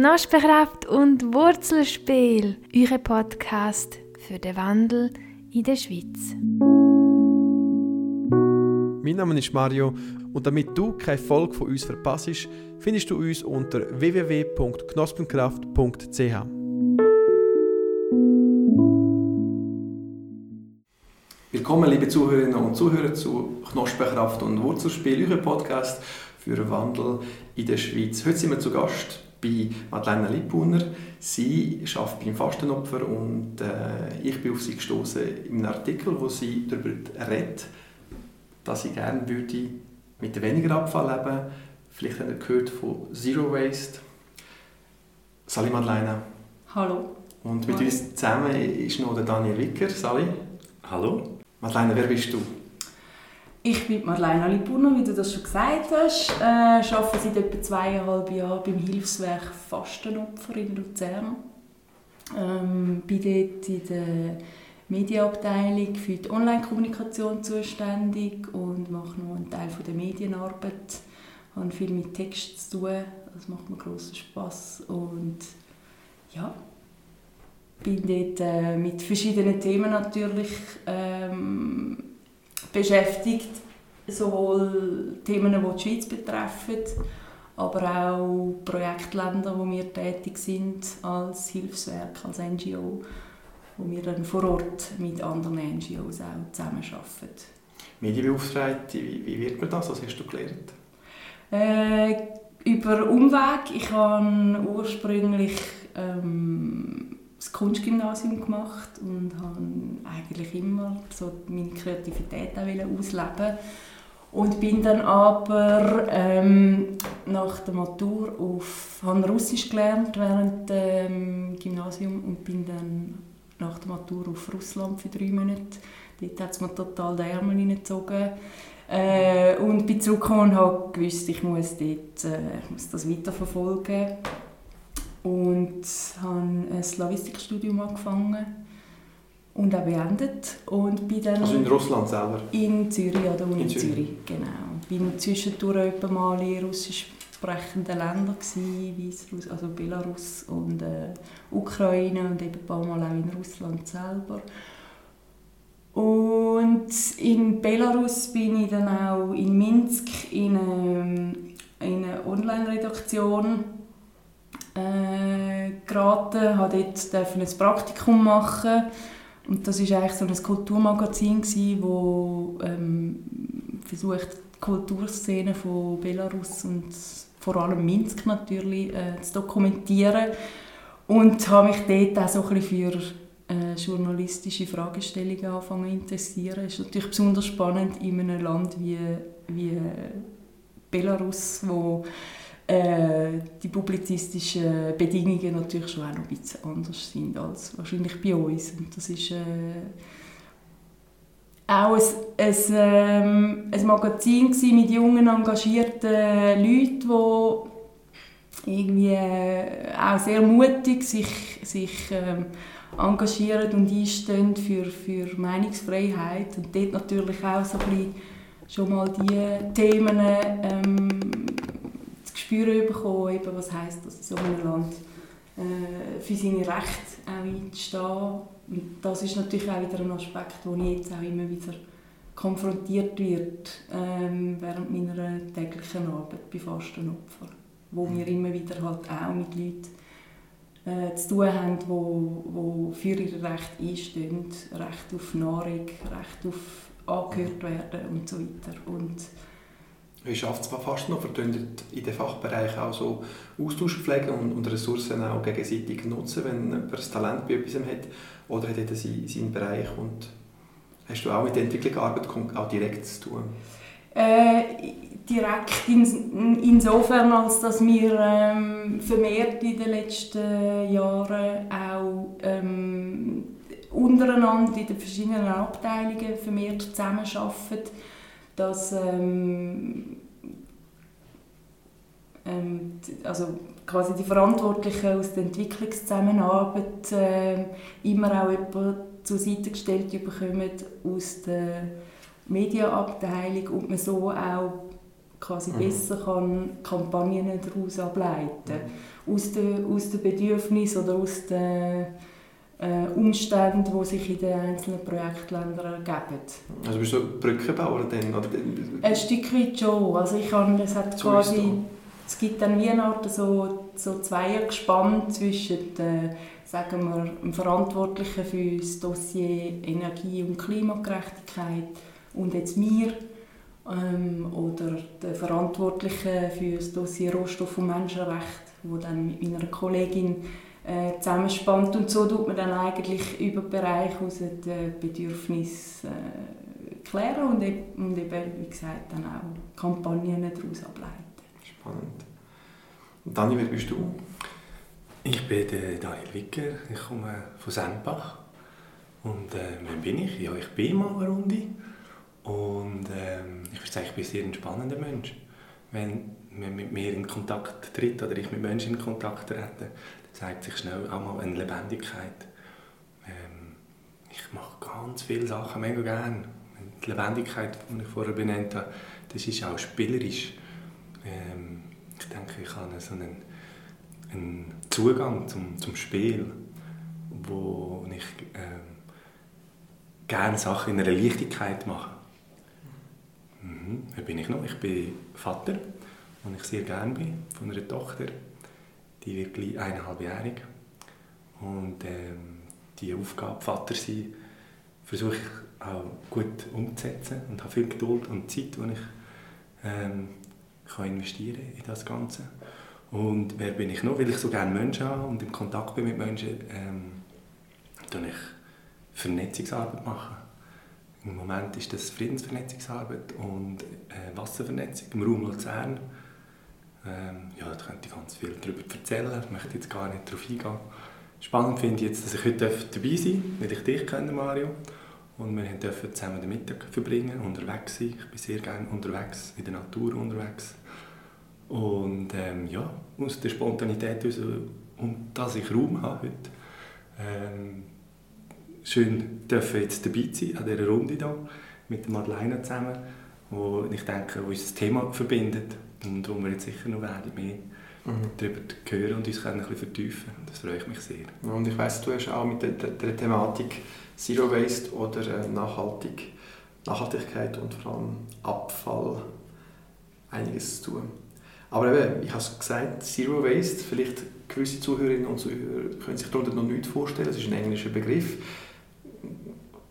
Knospenkraft und Wurzelspiel, euer Podcast für den Wandel in der Schweiz. Mein Name ist Mario und damit du keine Folge von uns verpasst, findest du uns unter www.knospenkraft.ch. Willkommen, liebe Zuhörerinnen und Zuhörer, zu Knospenkraft und Wurzelspiel, euer Podcast für Wandel in der Schweiz. Heute sind wir zu Gast bei Madeleine Lippuner. Sie arbeitet beim Fastenopfer und äh, ich bin auf sie gestoßen in einem Artikel, wo sie darüber redet, dass sie gerne würde mit weniger Abfall leben. Vielleicht habt ihr gehört von Zero Waste. Sali Madeleine. Hallo. Und mit Hallo. uns zusammen ist noch der Daniel Wicker. Sali. Hallo. Madeleine, wer bist du? Ich bin Marlene Aliburno, wie du das schon gesagt hast. Ich äh, arbeite seit etwa zweieinhalb Jahren beim Hilfswerk Fastenopfer in Luzern. Ähm, bin dort in der Medienabteilung für die Online-Kommunikation zuständig und mache noch einen Teil von der Medienarbeit. Ich habe viel mit Text zu tun, das macht mir großen Spass und ja, bin dort äh, mit verschiedenen Themen natürlich ähm, beschäftigt, sowohl Themen, die die Schweiz betreffen, aber auch Projektländer, wo wir tätig sind als Hilfswerk, als NGO, wo wir dann vor Ort mit anderen NGOs auch zusammenarbeiten. Medienbeauftragte, wie, wie wird man das? Was hast du gelernt? Äh, über Umweg. Ich habe ursprünglich ähm, das Kunstgymnasium gemacht und habe eigentlich immer so meine Kreativität auch ausleben und bin dann aber ähm, nach der Matur auf habe Russisch gelernt während dem Gymnasium und bin dann nach der Matur auf Russland für drei Monate. Dort hat es mir total den Ärmel hineingezogen. Äh, und bin zurückgekommen und habe gewusst, ich muss, dort, äh, ich muss das weiterverfolgen und habe ein Slavistikstudium angefangen und auch beendet und bin dann also in Russland selber? In Zürich, an der Uni in Zürich. Zürich. genau. Bin zwischendurch etwa mal in russisch sprechenden Ländern gewesen, also Belarus und äh, Ukraine und eben ein paar Mal auch in Russland selber. Und in Belarus bin ich dann auch in Minsk in eine, in eine Online-Redaktion äh, geraten, habe dort ein Praktikum machen und das ist eigentlich so ein Kulturmagazin gsi, wo ähm, versucht die Kulturszene von Belarus und vor allem Minsk natürlich äh, zu dokumentieren und habe mich dort auch so für äh, journalistische Fragestellungen anfangen zu interessieren. Es ist natürlich besonders spannend in einem Land wie, wie Belarus, wo äh, die publizistischen Bedingungen natürlich schon auch noch ein bisschen anders sind als wahrscheinlich bei uns. Und das ist äh, auch ein, ein, ähm, ein Magazin mit jungen, engagierten Leuten, die irgendwie äh, auch sehr mutig sich, sich ähm, engagieren und einstehen für, für Meinungsfreiheit. Und dort natürlich auch so ein bisschen schon mal die Themen ähm, Gespür bekommen, eben, was heisst das in so einem Land äh, für seine Rechte auch einzustehen. Und das ist natürlich auch wieder ein Aspekt, wo ich jetzt auch immer wieder konfrontiert wird ähm, während meiner täglichen Arbeit bei Fastenopfern, wo wir immer wieder halt auch mit Leuten äh, zu tun haben, die wo, wo für ihre Rechte einstehen, Recht auf Nahrung, Recht auf angehört werden und so weiter. Und wie schafft es fast noch, verdünnt in den Fachbereich auch so Austausch pflegen und, und Ressourcen auch gegenseitig nutzen, wenn jemand ein Talent bei etwas hat oder hat er seinen, seinen Bereich und hast du auch mit der Entwicklung gearbeitet, auch direkt zu tun? Äh, direkt in, insofern, als dass wir ähm, vermehrt in den letzten Jahren auch ähm, untereinander in den verschiedenen Abteilungen vermehrt zusammenarbeiten dass ähm, äh, ähm, also quasi die Verantwortlichen aus der Entwicklungszusammenarbeit äh, immer auch jemanden zur Seite gestellt bekommen aus der Medienabteilung und man so auch quasi mhm. besser kann Kampagnen daraus ableiten mhm. aus den aus den Bedürfnissen oder aus den Umstände, die sich in den einzelnen Projektländern ergeben. Also bist du Brückenbauer denn? Oder? Ein Stück weit schon. Also ich habe, es hat quasi, es gibt dann wie eine Art so, so Zweiergespann zwischen äh, sagen wir, dem Verantwortlichen für das Dossier Energie- und Klimagerechtigkeit und jetzt mir ähm, oder der Verantwortliche für das Dossier Rohstoff- und Menschenrecht, wo dann mit meiner Kollegin äh, zusammenspannt. Und so tut man dann eigentlich über den Bereich aus die Bedürfnisse äh, klären und, e und eben, wie gesagt, dann auch Kampagnen daraus ableiten. Spannend. Und Dani, wer bist du? Ich bin der Daniel Wicker, ich komme von Sempach. Und äh, wer bin ich? Ja, ich bin mal eine Runde. Und ähm, ich würde sagen, ich bin ein sehr entspannender Mensch. Wenn man mit mir in Kontakt tritt oder ich mit Menschen in Kontakt trete, zeigt sich schnell auch mal eine Lebendigkeit. Ähm, ich mache ganz viele Sachen mega gerne. Die Lebendigkeit, die ich vorher benannt habe, das ist auch spielerisch. Ähm, ich denke, ich habe so einen, einen Zugang zum, zum Spiel, wo ich ähm, gerne Sachen in einer Leichtigkeit mache. Mhm. Wer bin ich noch? Ich bin Vater, und ich sehr gerne bin, von einer Tochter die wird gleich eineinhalbjährig. Und ähm, die Aufgabe, Vater sein, versuche ich auch gut umzusetzen und habe viel Geduld und Zeit, die ich ähm, kann investieren in das Ganze. Und wer bin ich noch? Weil ich so gerne Menschen habe und im Kontakt bin mit Menschen, ähm, ich Vernetzungsarbeit machen. Im Moment ist das Friedensvernetzungsarbeit und äh, Wasservernetzung im Raum Luzern. Ähm, ja, da könnte ich ganz viel darüber erzählen, ich möchte jetzt gar nicht darauf eingehen. Spannend finde ich jetzt, dass ich heute dabei sein darf, nicht ich dich kenne, Mario. Und wir dürfen zusammen den Mittag verbringen, unterwegs sein. Ich bin sehr gerne unterwegs, in der Natur unterwegs. Und ähm, ja, aus der Spontanität heraus, und dass ich Raum habe heute, ähm, schön dürfen jetzt dabei sein, an dieser Runde hier, mit Madeleine zusammen, wo ich denke, wo uns das Thema verbindet und wo wir jetzt sicher noch werden mehr mhm. darüber hören und uns können ein bisschen vertiefen Das freut mich sehr. Und ich weiss, du hast auch mit der, der, der Thematik Zero Waste oder äh, Nachhaltig, Nachhaltigkeit und vor allem Abfall einiges zu tun. Aber eben, ich habe es gesagt, Zero Waste, vielleicht gewisse Zuhörerinnen und Zuhörer können sich darunter noch nichts vorstellen, das ist ein englischer Begriff.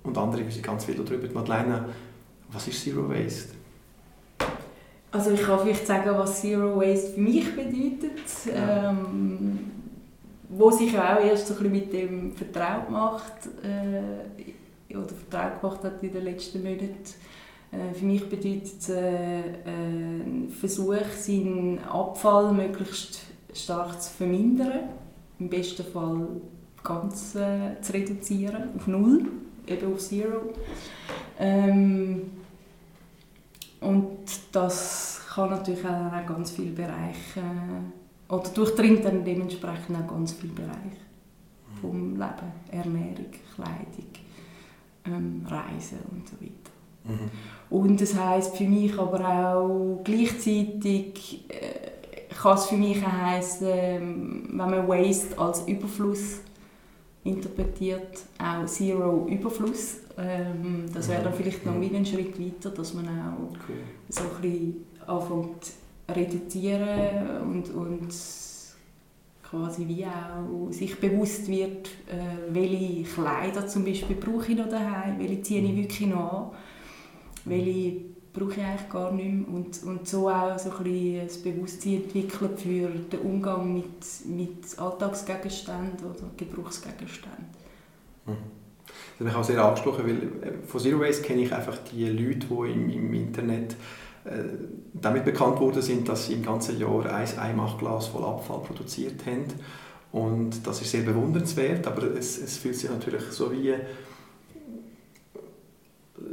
Und andere wissen ganz viel darüber. Madeleine, was ist Zero Waste? Also ich kann vielleicht sagen, was Zero Waste für mich bedeutet. Ja. Ähm, wo sich auch erst so ein mit dem vertraut macht äh, oder vertraut gemacht hat in den letzten Monaten. Äh, für mich bedeutet es äh, ein Versuch, seinen Abfall möglichst stark zu vermindern. Im besten Fall ganz äh, zu reduzieren, auf Null, eben auf Zero. Ähm, und das kann natürlich auch ganz viele Bereiche, äh, oder durchdringt dann dementsprechend auch ganz viele Bereiche vom Leben, Ernährung, Kleidung, ähm, Reisen und so weiter. Mhm. Und das heißt für mich aber auch gleichzeitig äh, kann es für mich auch heißen, äh, wenn man Waste als Überfluss interpretiert, auch Zero Überfluss. Ähm, das wäre dann vielleicht noch wieder ein Schritt weiter, dass man auch cool. so ein bisschen anfängt reduzieren und, und quasi wie auch sich bewusst wird, äh, welche Kleider zum Beispiel brauche ich noch daheim, welche ziehe ich mhm. wirklich noch an, welche brauche ich eigentlich gar nicht mehr und, und so auch so ein bisschen das Bewusstsein entwickeln für den Umgang mit, mit Alltagsgegenständen oder Gebrauchsgegenständen. Mhm. Das hat mich auch sehr angesprochen, weil äh, von Zero Waste kenne ich einfach die Leute, die im, im Internet äh, damit bekannt worden sind, dass sie im ganzen Jahr ein Einmachglas voll Abfall produziert haben. Und das ist sehr bewundernswert, aber es, es fühlt sich natürlich so wie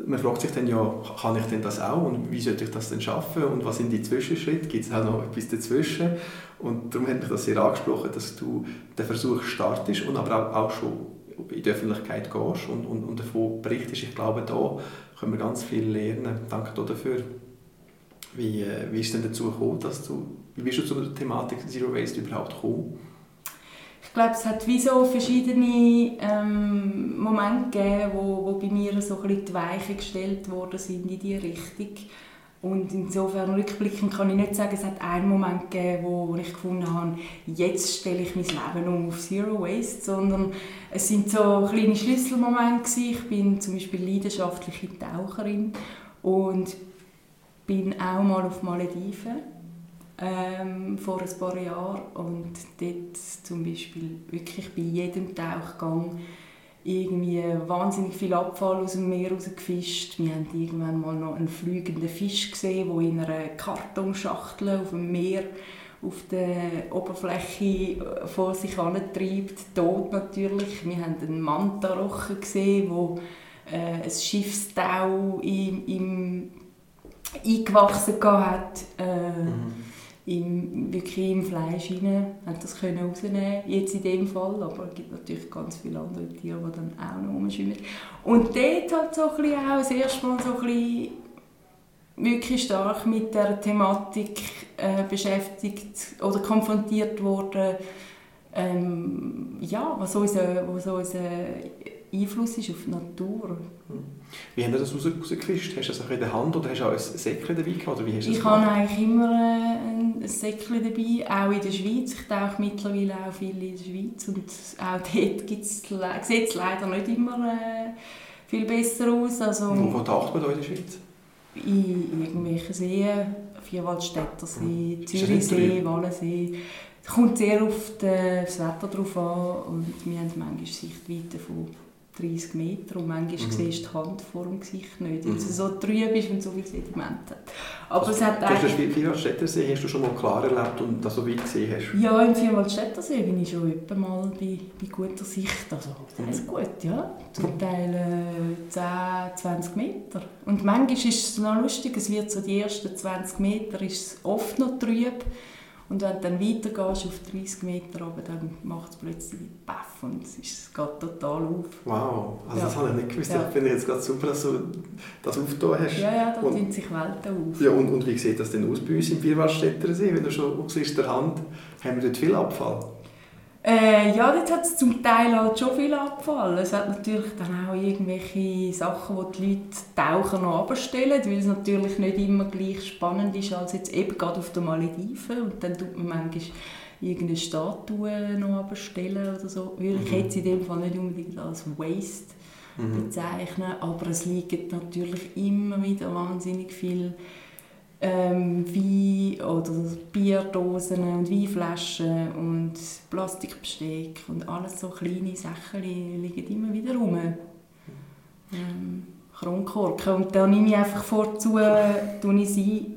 man fragt sich dann ja, kann ich denn das auch und wie sollte ich das denn schaffen und was sind die Zwischenschritte? Gibt es auch noch etwas dazwischen? Und darum hat mich das sehr angesprochen, dass du den Versuch startest und aber auch, auch schon in die Öffentlichkeit gehst und, und, und davon berichtest. Ich glaube, da können wir ganz viel lernen. Danke dafür. Wie, äh, wie ist denn dazu gekommen, dass du, wie bist du zur Thematik Zero Waste überhaupt gekommen? Ich glaube, es hat wie so verschiedene ähm, Momente gegeben, wo, wo bei mir so ein bisschen die Weichen gestellt worden sind in diese Richtung. Und insofern rückblickend kann ich nicht sagen, es hat einen Moment gegeben, wo, wo ich gefunden habe, jetzt stelle ich mein Leben um auf Zero Waste, sondern es sind so kleine Schlüsselmomente. Ich bin zum Beispiel leidenschaftliche Taucherin und bin auch mal auf Malediven ähm, vor ein paar Jahren und dort zum Beispiel wirklich bei jedem Tauchgang irgendwie wahnsinnig viel Abfall aus dem Meer rausgefischt. Wir haben irgendwann mal noch einen fliegenden Fisch gesehen, der in einer Kartonschachtel auf dem Meer auf der Oberfläche vor sich treibt, tot natürlich. Wir haben einen Mantarochen gesehen, wo äh, ein Schiffstau im, im eingewachsen hat. Äh, mhm im, wirklich im Fleisch rein, hat das können rausnehmen jetzt in dem Fall, aber es gibt natürlich ganz viele andere Tiere, die dann auch noch rumschwimmen. Und dort hat so auch das erste Mal so wirklich stark mit der Thematik äh, beschäftigt oder konfrontiert worden, ähm, ja, was unser, was unser Einfluss ist auf die Natur. Wie haben Sie das rausgefischt? Hast du das auch in der Hand oder hast du auch ein Säckchen dabei gehabt? Oder wie hast ich habe eigentlich immer äh, ein Säckchen dabei, auch in der Schweiz. Ich tauche mittlerweile auch viel in der Schweiz und auch dort gibt's, sieht es leider nicht immer äh, viel besser aus. Also, wo, wo taucht man da in der Schweiz? In irgendwelchen Seen, Vierwaldstätter See, hm. Zürichsee, Wallensee. Es kommt sehr auf das Wetter drauf an und wir haben manchmal Sichtweite von 30 Meter und manchmal mhm. siehst du die Hand vor dem Gesicht nicht, weil mhm. es so trüb ist und so viel Sediment hat. Aber also, es hat eigentlich... Du Vierwaldstättersee hast du schon mal klar erlebt und das so weit gesehen hast? Ja, im Vierwaldstättersee bin ich schon etwa mal bei, bei guter Sicht. Also, das heißt mhm. gut, ja. Zum Teil äh, 10, 20 Meter. Und manchmal ist es noch lustig, es wird so die ersten 20 Meter ist es oft noch trüb. Und wenn du dann weitergehst auf 30 Meter runter, dann macht es plötzlich Paff und es geht total auf. Wow, also ja. das habe ich nicht gewusst. Ja. Ich finde jetzt gerade super, dass du das aufgetan hast. Ja, ja, da tun sich Welten auf. Ja, und, und wie sieht das denn aus bei uns im Vierwaldstätter See? Wenn du schon siehst, der Hand, haben wir dort viel Abfall? Äh, ja, dort hat es zum Teil halt schon viel Abfall. Es hat natürlich dann auch irgendwelche Sachen, die die Leute Taucher noch abstellen, weil es natürlich nicht immer gleich spannend ist als jetzt eben gerade auf den Malediven. Und dann tut man manchmal irgendeine Statue noch abstellen oder so. Weil ich mhm. hätte es in dem Fall nicht unbedingt als Waste mhm. bezeichnen, aber es liegt natürlich immer wieder wahnsinnig viel ähm, Wein oder Bierdosen und Weinflaschen und Plastikbesteck und alles so kleine Sachen liegen immer wieder rum. Ähm, Kronkorken. Und da nehme ich einfach vorzu, tue ich sie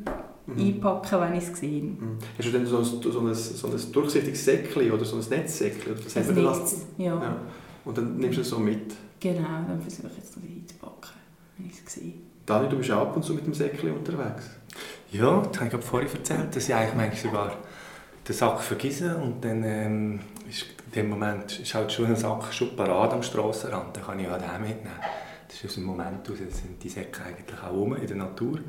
mhm. einpacken, wenn ich es sehe. Mhm. Hast du denn so ein, so ein, so ein durchsichtiges Säckchen oder so ein Netzsäckchen? Das ein Netz, ja. ja. Und dann nimmst du es so mit? Genau, dann versuche ich es einzupacken, wenn ich es sehe. Dani, du bist auch ab und zu mit dem Säckchen unterwegs? Ja, das habe ich vorhin erzählt, dass ich eigentlich manchmal sogar den Sack vergesse und dann ähm, ist in dem Moment ist halt schon ein Sack schon parat am Strassenrand, dann kann ich auch den mitnehmen. Das ist aus dem Moment aus, sind die Säcke eigentlich auch rum in der Natur.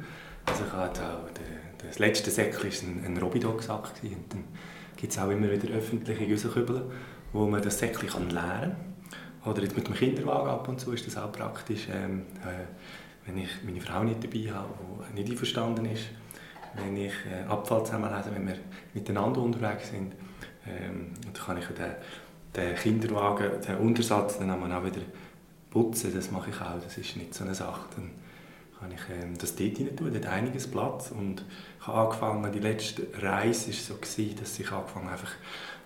Also ich hatte auch der, das letzte Säckchen war ein, ein Robidog-Sack und dann gibt es auch immer wieder öffentliche Güssenkübel, wo man das Säckchen leeren kann. Oder jetzt mit dem Kinderwagen ab und zu ist das auch praktisch, ähm, äh, wenn ich meine Frau nicht dabei habe, die nicht einverstanden ist, wenn ich äh, Abfall zusammenlese, wenn wir miteinander unterwegs sind. Ähm, dann kann ich den, den Kinderwagen, den Untersatz dann auch wieder putzen, das mache ich auch, das ist nicht so eine Sache. Dann kann ich ähm, das dort rein tun, dort einiges Platz und ich habe angefangen, die letzte Reise war so, gewesen, dass ich angefangen einfach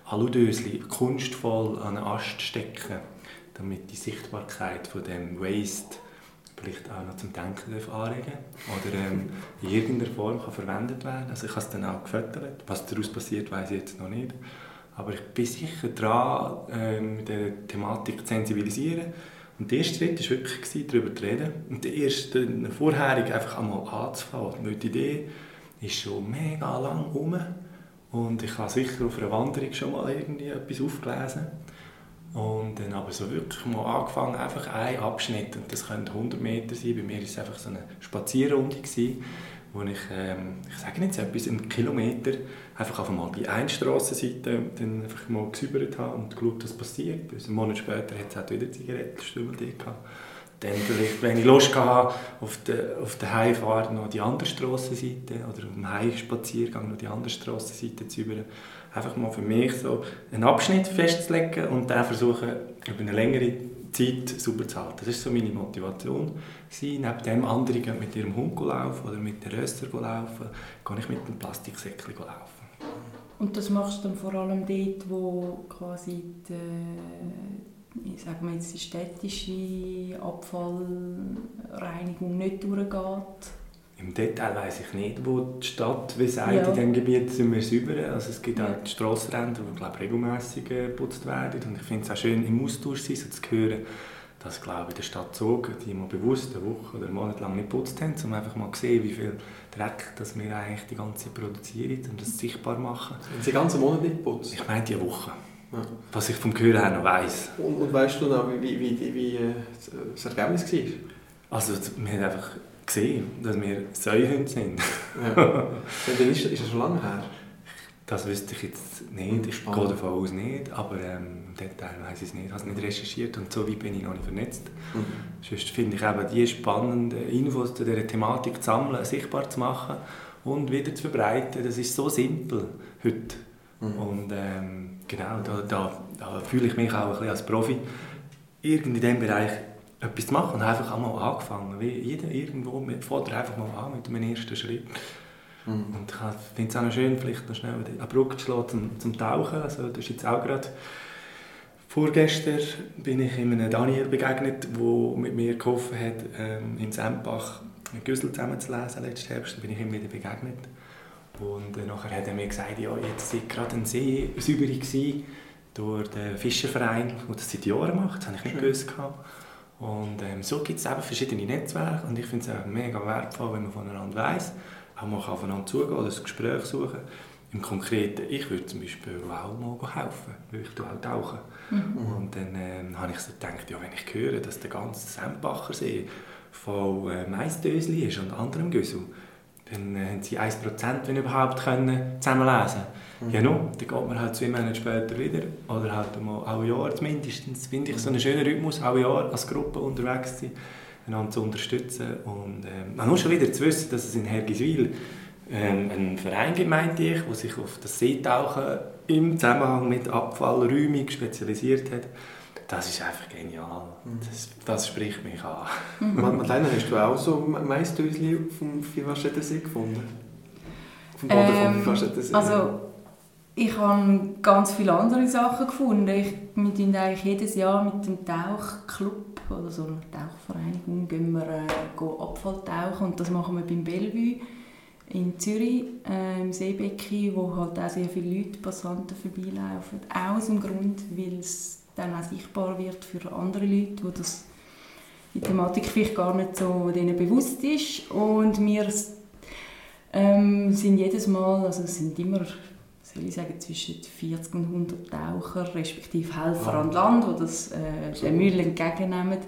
Aludösli kunstvoll an einen Ast stecken, damit die Sichtbarkeit von dem Waste vielleicht auch noch zum Denken anregen oder ähm, in irgendeiner Form kann verwendet werden. Also ich habe es dann auch gefüttert. Was daraus passiert, weiß ich jetzt noch nicht. Aber ich bin sicher dran, ähm, der Thematik zu sensibilisieren Und der erste Schritt war wirklich, darüber zu reden. Und der erste, vorherig einfach einmal anzufangen. Weil die Idee ist schon mega lang rum. Und ich habe sicher auf einer Wanderung schon mal irgendwie etwas aufgelesen. Und dann aber so wirklich mal angefangen, einfach ein Abschnitt, und das könnte 100 Meter sein, bei mir war es einfach so eine Spazierrunde, gewesen, wo ich, ähm, ich sage jetzt etwas, einen Kilometer einfach einmal bei einer Strassenseite dann einfach mal gesäubert habe und geschaut, was passiert. Bis einen Monat später hat es auch wieder Zigarettenstümmel gehabt. Dann wenn ich Lust hatte, auf der, auf Heimfahrt noch die andere Strassenseite oder auf dem Heimspaziergang noch die andere Strassenseite zu säubern einfach mal für mich so einen Abschnitt festzulegen und dann versuchen, über eine längere Zeit sauber zu halten. Das war so meine Motivation. Neben dem andere gehen mit ihrem Hund laufen oder mit der Röster laufen, gehe ich mit einem Plastiksäckchen laufen. Und das machst du dann vor allem dort, wo quasi die, ich sage mal jetzt die städtische Abfallreinigung nicht durchgeht? Im Detail weiß ich nicht, wo die Stadt wie sagt, ja. in diesem Gebiet sind wir sauber. Also es gibt ja. auch die Strassenränder, die glaube regelmässig geputzt werden. Und ich finde es auch schön, im Austausch sein, so zu hören, dass glaube in der Stadt Zug, die mal bewusst eine Woche oder einen Monat lang nicht geputzt haben, um einfach mal zu sehen, wie viel Dreck dass wir eigentlich die ganze Zeit produzieren und das sichtbar machen. Haben Sie den ganzen Monat nicht geputzt? Ich meine die Woche. Ja. Was ich vom Gehör her noch weiss. Und, und weißt du noch, wie, wie, wie, wie äh, das Ergebnis war? Also wir haben einfach gesehen, dass wir Säuhunde sind. ja. Dann ist, ist das schon lange her? Das wüsste ich jetzt nicht, ich gehe davon aus nicht, aber ähm, im Detail weiß ich es nicht. Ich habe es nicht recherchiert und so weit bin ich noch nicht vernetzt. Mhm. Sonst finde ich eben die spannenden Infos zu dieser Thematik zu sammeln, sichtbar zu machen und wieder zu verbreiten. Das ist so simpel heute. Mhm. Und ähm, genau, da, da, da fühle ich mich auch ein bisschen als Profi. Irgendwie in diesem Bereich etwas zu machen und einfach einmal angefangen. Wie jeder irgendwo, fährt einfach mal an mit einem ersten Schritt. Mhm. Und ich finde es auch noch schön, vielleicht noch schnell eine Brücke zu schlagen zum, zum Tauchen. Also, das ist jetzt auch gerade Vorgestern bin ich einem Daniel begegnet, der mit mir geholfen hat, ähm, in Sempach ein Güssel zusammenzulesen. Letzten Herbst bin ich ihm wieder begegnet. Und äh, nachher hat er mir gesagt, ja, jetzt war gerade ein See sauber durch den Fischerverein, der das seit Jahren macht. Das habe ich nicht gewusst. Und ähm, so gibt es eben verschiedene Netzwerke und ich finde es mega wertvoll, wenn man voneinander weiss, auch mal aufeinander zugehen oder ein Gespräch suchen. Im Konkreten, ich würde zum Beispiel auch mal helfen, weil ich auch tauchen. Mhm. Und dann ähm, habe ich so gedacht, ja, wenn ich höre, dass der ganze Sempacher See voll äh, Maisdösli ist und anderem Güssel, dann äh, haben sie 1%, wenn überhaupt, können zusammenlesen mhm. Ja, no, dann geht man halt zwei Monate später wieder. Oder halt mal ein Jahr mindestens. Finde ich so einen schönen Rhythmus, ein Jahr als Gruppe unterwegs zu sein, einander zu unterstützen. Und ähm, nur schon wieder zu wissen, dass es in Hergiswil ähm, einen Verein gibt, meinte ich, der sich auf das Seetauchen im Zusammenhang mit Abfallräumung spezialisiert hat das ist einfach genial. Mhm. Das, das spricht mich an. Mhm. Madeleine, hast du auch so Maisdösli auf dem Vierwaschettensee gefunden? Dem Boden ähm, vom Vierwaschettensee? Also, ich habe ganz viele andere Sachen gefunden. Ich, wir tun eigentlich jedes Jahr mit dem Tauchclub oder so einer Tauchvereinigung gehen wir äh, Abfall tauchen und das machen wir beim Bellevue in Zürich äh, im Seebecken, wo halt auch sehr viele Leute, Passanten vorbeilaufen. Auch aus dem Grund, weil es dann auch sichtbar wird für andere Leute, wo das die Thematik vielleicht gar nicht so denen bewusst ist. Und wir ähm, sind jedes Mal, also es sind immer, soll ich sagen, zwischen 40 und 100 Taucher, respektive Helfer ah. an Land, die das, äh, so. den Müll entgegennehmen.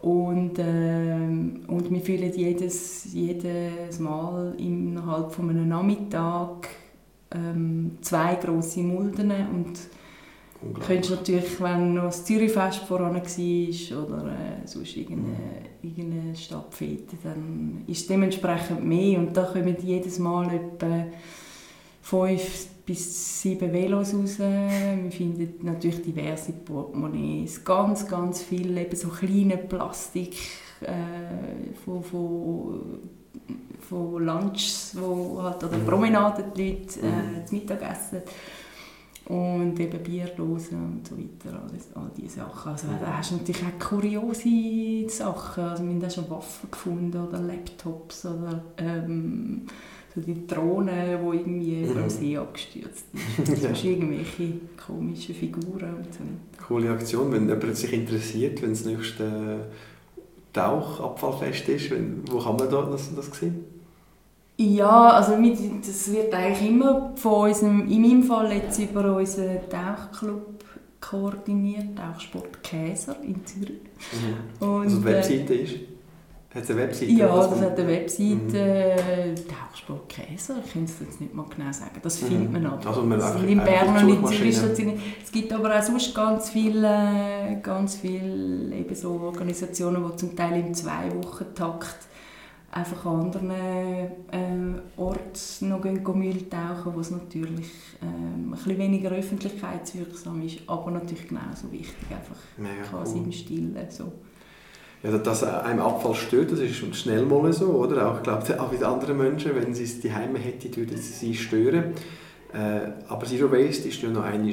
Und, äh, und wir fühlen jedes, jedes Mal innerhalb von einem Nachmittag ähm, zwei grosse Mulden und Könntest natürlich, wenn noch das Zürichfest voran war oder äh, sonst irgendeine, irgendeine Stadtfete, dann ist es dementsprechend mehr. Und da kommen jedes Mal etwa fünf bis sieben Velos raus. Wir finden natürlich diverse Portemonnaies, ganz, ganz viel eben so kleine Plastik äh, von, von, von Lunches, wo halt an der Promenade die Leute äh, zu Mittag essen und eben Bierdosen und so weiter, alles, all diese Sachen. Also da hast du natürlich auch kuriose Sachen, also wir haben auch schon Waffen gefunden oder Laptops oder ähm, so die Drohne, die irgendwie über dem See abgestürzt ist. Ja. Sonst irgendwelche komischen Figuren und so. Coole Aktion, wenn jemand sich interessiert, wenn das nächste Tauchabfallfest ist, wenn, wo kann man da das, das sehen? Ja, also das wird eigentlich immer von unserem, in meinem Fall jetzt über unseren Tauchclub koordiniert, Tauchsport Käser in Zürich. Und, Also die äh, Webseite ist? Hat es eine Webseite? Ja, das man- hat eine Webseite, äh, Tauchsport Käser, ich kann es jetzt nicht mal genau sagen, das Mhm. findet man aber. Also man sind in Bern und in. Zürich. Es gibt aber auch sonst ganz viele, ganz viele eben so Organisationen, die zum Teil im Zwei-Wochen-Takt einfach an anderen äh, Orten noch Müll tauchen, wo es natürlich ähm, ein bisschen weniger öffentlichkeitswirksam ist, aber natürlich genauso wichtig, einfach Mega quasi cool. im Stillen. So. Ja, dass einem Abfall stört, das ist schon schnell mal so, oder? Auch, ich glaube, auch mit anderen Menschen, wenn sie es daheim hätten, würde es sie stören. Äh, aber Zero Waste ist ja noch eine, äh,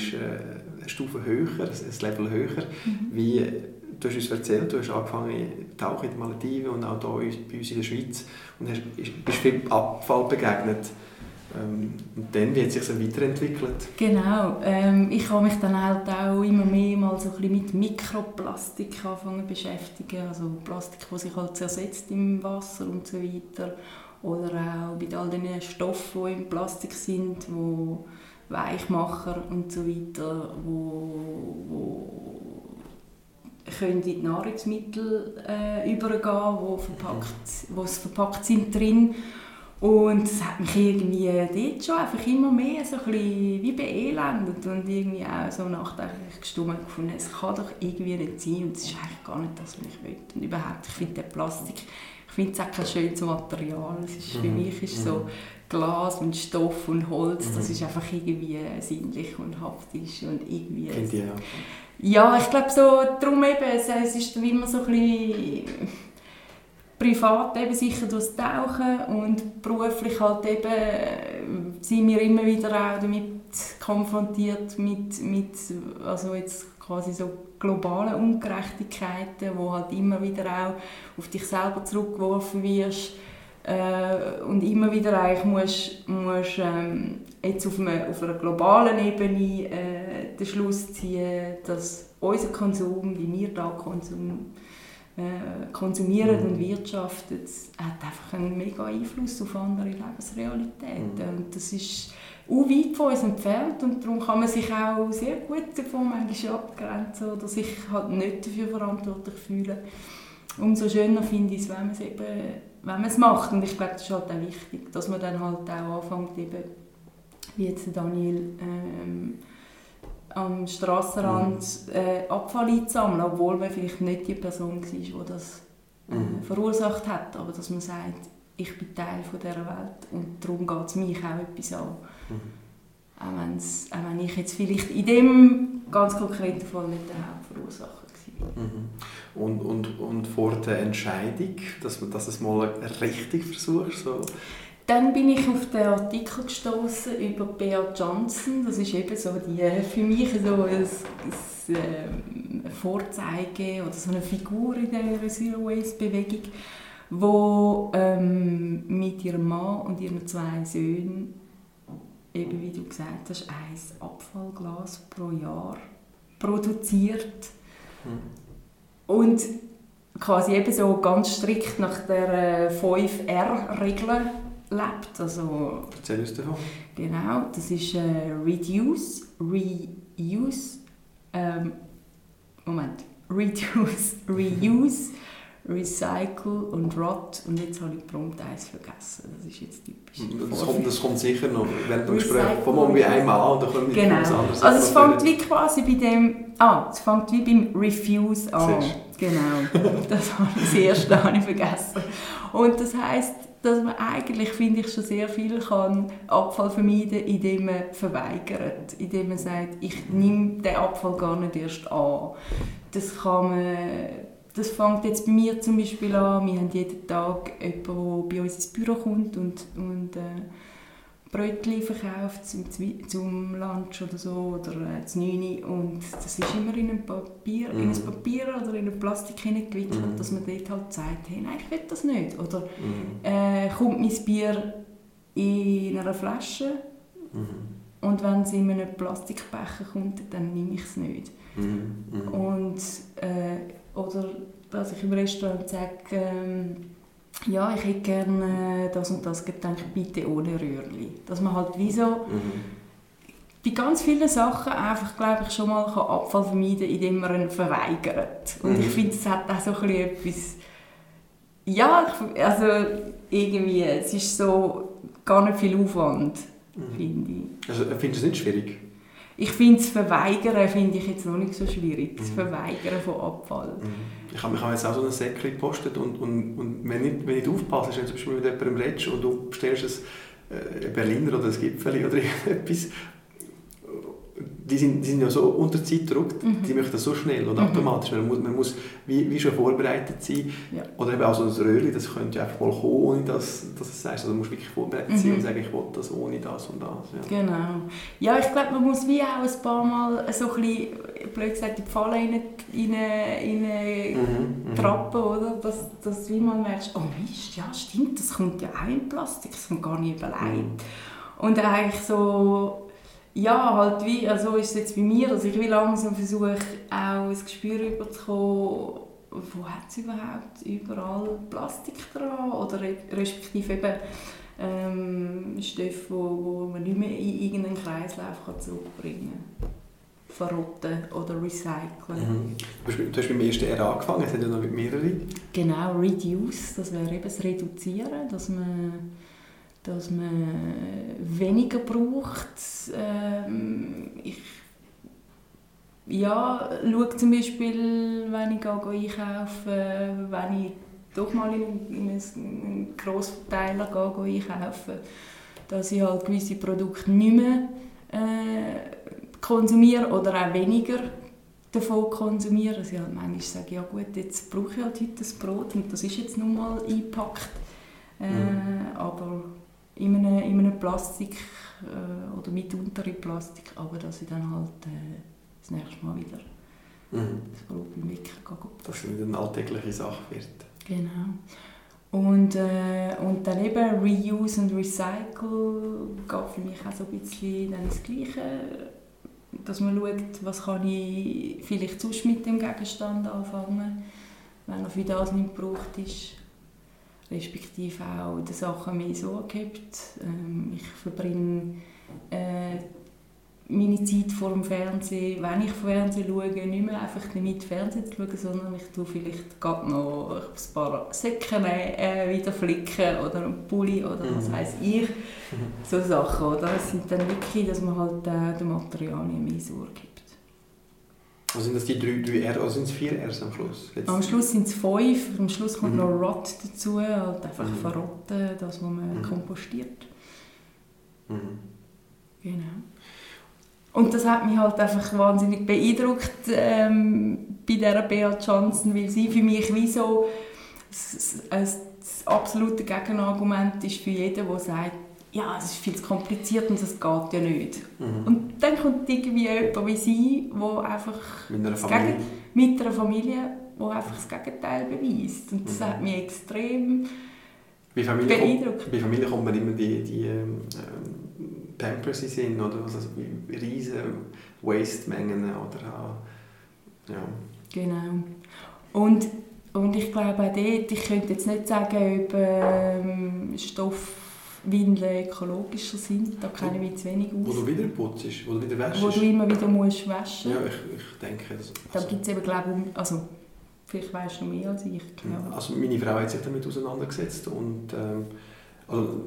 eine Stufe höher, ein Level höher. Wie, du hast uns erzählt, du hast angefangen tauchen in den Malediven und auch hier bei uns in der Schweiz und hast, bist viel Abfall begegnet. Ähm, und dann, wie hat sich das weiterentwickelt? Genau. Ähm, ich habe mich dann halt auch immer mehr mal so ein bisschen mit Mikroplastik anfangen zu beschäftigen. Also Plastik, das sich halt zersetzt im Wasser und so weiter. Oder auch mit all den Stoffen, die im Plastik sind, wo Weichmacher und so weiter, wo, wo können in die Nahrungsmittel äh, übergehen, wo, verpackt, wo es verpackt sind drin. Und es hat mich irgendwie dort schon einfach immer mehr so ein bisschen wie beelendet und irgendwie auch so nachdenklich gestimmt gefunden, es kann doch irgendwie nicht sein und es ist eigentlich gar nicht das, was ich will. Und überhaupt, ich finde den Plastik, ich finde es auch kein schönes Material. Es ist, Für Mhm. mich ist so Glas und Stoff und Holz, das Mhm. ist einfach irgendwie sinnlich und haptisch und irgendwie... Auch. Ja, ich glaube so, darum eben, es, es ist immer so ein bisschen privat eben sicher durchs Tauchen und beruflich halt eben äh, sind wir immer wieder auch damit konfrontiert mit, mit also jetzt quasi so globalen Ungerechtigkeiten, wo halt immer wieder auch auf dich selber zurückgeworfen wirst äh, und immer wieder eigentlich musst, musst ähm, jetzt auf, einer, auf einer globalen Ebene äh, den Schluss ziehen, dass unser Konsum, wie wir da Konsum, äh, konsumieren Mhm. und wirtschaften, hat einfach einen mega Einfluss auf andere Lebensrealitäten. Mhm. Und das ist auch weit von uns entfernt und darum kann man sich auch sehr gut davon manchmal abgrenzen oder sich halt nicht dafür verantwortlich fühlen. Umso schöner finde ich es, wenn man es eben wenn man es macht. Und ich glaube, das ist halt auch wichtig, dass man dann halt auch anfängt, eben, wie jetzt Daniel, ähm, am Strassenrand äh, Abfall einzusammeln, obwohl man vielleicht nicht die Person war, die das äh, Mhm. verursacht hat. Aber dass man sagt, ich bin Teil von dieser Welt und darum geht es mich auch etwas an. Mhm. Auch, wenn's, auch wenn ich jetzt vielleicht in dem ganz konkreten Fall nicht der Hauptverursacher war. Mhm. Und, und, und vor der Entscheidung, dass man das mal richtig versucht, so. Dann bin ich auf den Artikel gestoßen über Bea Johnson. Das ist eben so die, äh, für mich so ein, ein ähm, Vorzeige oder so eine Figur in der Zero Waste Bewegung, wo ähm, mit ihrem Mann und ihren zwei Söhnen eben wie du gesagt hast, ein Abfallglas pro Jahr produziert und quasi eben so ganz strikt nach der 5R-Regel lebt. Also Erzähl uns davon. genau, das ist äh, Reduce, Reuse, ähm, Moment, Reduce, Reuse, Recycle und Rot. Und jetzt habe ich prompt eins vergessen. Das ist jetzt typisch. Das kommt, das kommt sicher noch während dem Gespräch. Komm mal wie einmal, da können wir Genau. etwas anderes Also es fängt wie quasi bei dem, ah, es fängt wie beim Refuse an. Siehst Genau. Das habe ich das erste habe ich vergessen. Und das heisst, dass man eigentlich, finde ich, schon sehr viel kann Abfall vermeiden, indem man verweigert, indem man sagt, ich nehme den Abfall gar nicht erst an. Das kann man das fängt jetzt bei mir zum Beispiel an. Wir haben jeden Tag jemanden, der bei uns ins Büro kommt und, und äh, Brötchen verkauft zum, zum Lunch oder so oder äh, zum 9 Uhr. und das ist immer in ein Papier, in Mhm. ein Papier oder in ein Plastik hineingewickelt, Mhm. dass man dort halt sagt, hey, nein, ich will das nicht. Oder Mhm. äh, kommt mein Bier in einer Flasche Mhm. und wenn es in einem Plastikbecher kommt, dann nehme ich es nicht. Mhm. Mhm. Und, äh, oder dass ich im Restaurant sage, ähm, ja, ich hätte gerne das und das Getränk bitte ohne Rührli. Dass man halt wie so Mhm. bei ganz vielen Sachen einfach, glaube ich, schon mal kann Abfall vermeiden kann, indem man ihn verweigert. Und Mhm. ich finde, es hat auch so ein etwas... Ja, also irgendwie, es ist so gar nicht viel Aufwand, Mhm. finde ich. Also, findest du es nicht schwierig? Ich finde das Verweigern finde ich jetzt noch nicht so schwierig. Das Mhm. Verweigern von Abfall. Ich habe, ich habe jetzt auch so ein Säckchen gepostet und, und, und wenn nicht, wenn nicht aufpasst, wenn du zum Beispiel mit jemandem redest und du bestellst ein äh, Berliner oder ein Gipfeli oder irgendetwas, die sind, die sind ja so unter Zeitdruck, Mhm. die möchten das so schnell und Mhm. automatisch. Man muss, man muss wie, wie schon vorbereitet sein. Ja. Oder eben auch so ein Röhrchen, das könnte ja einfach mal kommen, ohne dass, dass es sagst. Also du musst wirklich vorbereitet sein Mhm. und sagen, ich will das ohne das und das. Ja. Genau. Ja, ich glaube, man muss wie auch ein paar Mal so ein bisschen, blöd gesagt, in die Falle rein, rein, rein Mhm. Mhm. trappen, oder? Dass, dass du wie mal merkst, oh Mist, ja stimmt, das kommt ja auch in Plastik, das kommt gar nicht überlegt. Mhm. Und eigentlich so, ja, halt wie, also so ist es jetzt bei mir, dass ich wie langsam versuche, auch ein Gespür überzukommen, wo hat es überhaupt überall Plastik dran oder re- respektive eben ähm, Stoffe, wo, wo man nicht mehr in irgendeinen Kreislauf kann zurückbringen kann. Verrotten oder recyceln. Mhm. Du hast- Du hast beim ersten R angefangen, es sind ja noch mehrere. Genau, Reduce, das wäre eben das Reduzieren, dass man, dass man weniger braucht. Ähm, ich ja, schaue zum Beispiel, wenn ich einkaufe, wenn ich doch mal in, in einen, Grossverteiler einkaufen, dass ich halt gewisse Produkte nicht mehr äh, konsumiere oder auch weniger davon konsumiere. Also ich halt manchmal sage, ja gut, jetzt brauche ich halt heute das Brot und das ist jetzt nun mal eingepackt. Äh, Mhm. Aber in einem, in einem Plastik äh, oder mitunter in Plastik, aber dass ich dann halt äh, das nächste Mal wieder Mhm. das Brot beim Bäcker gehe. Dass es nicht eine alltägliche Sache wird. Genau. Und, äh, und dann eben Reuse und Recycle geht für mich auch so ein bisschen dann das Gleiche. Dass man schaut, was kann ich vielleicht sonst mit dem Gegenstand anfangen, wenn er für das nicht gebraucht ist. Respektive auch die Sachen mehr so gehabt. Ähm, ich verbringe äh, meine Zeit vor dem Fernsehen, wenn ich Fernsehen schaue, nicht mehr einfach damit Fernsehen zu schauen, sondern ich tue vielleicht gerade noch ein paar Säcke äh, wieder flicken oder einen Pulli oder was Mhm. weiß ich. So Sachen, oder? Es sind dann wirklich, dass man halt äh, den Materialien mehr Sorge gibt. Also sind das die drei, drei R oder sind es vier Rs am Schluss? Jetzt- Am Schluss sind es fünf, am Schluss kommt Mhm. noch Rot dazu, halt einfach Mhm. verrotten, das, was man Mhm. kompostiert. Mhm. Genau. Und das hat mich halt einfach wahnsinnig beeindruckt ähm, bei dieser Bea Johnson, weil sie für mich wie so das, das, das absolute Gegenargument ist für jeden, der sagt, ja, es ist viel zu kompliziert und das geht ja nicht. Mhm. Und dann kommt irgendwie jemand wie sie, der einfach Mit einer Familie. Mit einer Familie, die einfach das Gegenteil beweist. Und das Mhm. hat mich extrem Bei Familie, kommt, beeindruckt. bei Familie kommt man immer die, die ähm, ähm, Pampers in Sinn, oder? Also riesige Waste-Mengen oder auch, ja. Genau. Und, und ich glaube auch dort, ich könnte jetzt nicht sagen, ob ähm, Stoffwindeln ökologischer sind, da kenne ich mich zu wenig Wo aus. du wieder putzt, wo du wieder wäschst. Wo du immer wieder musst waschen ja, ich, ich denke, das, Da also, gibt es eben, glaube ich, also vielleicht weißt du noch mehr als ich. Genau. also meine Frau hat sich damit auseinandergesetzt und ähm, also,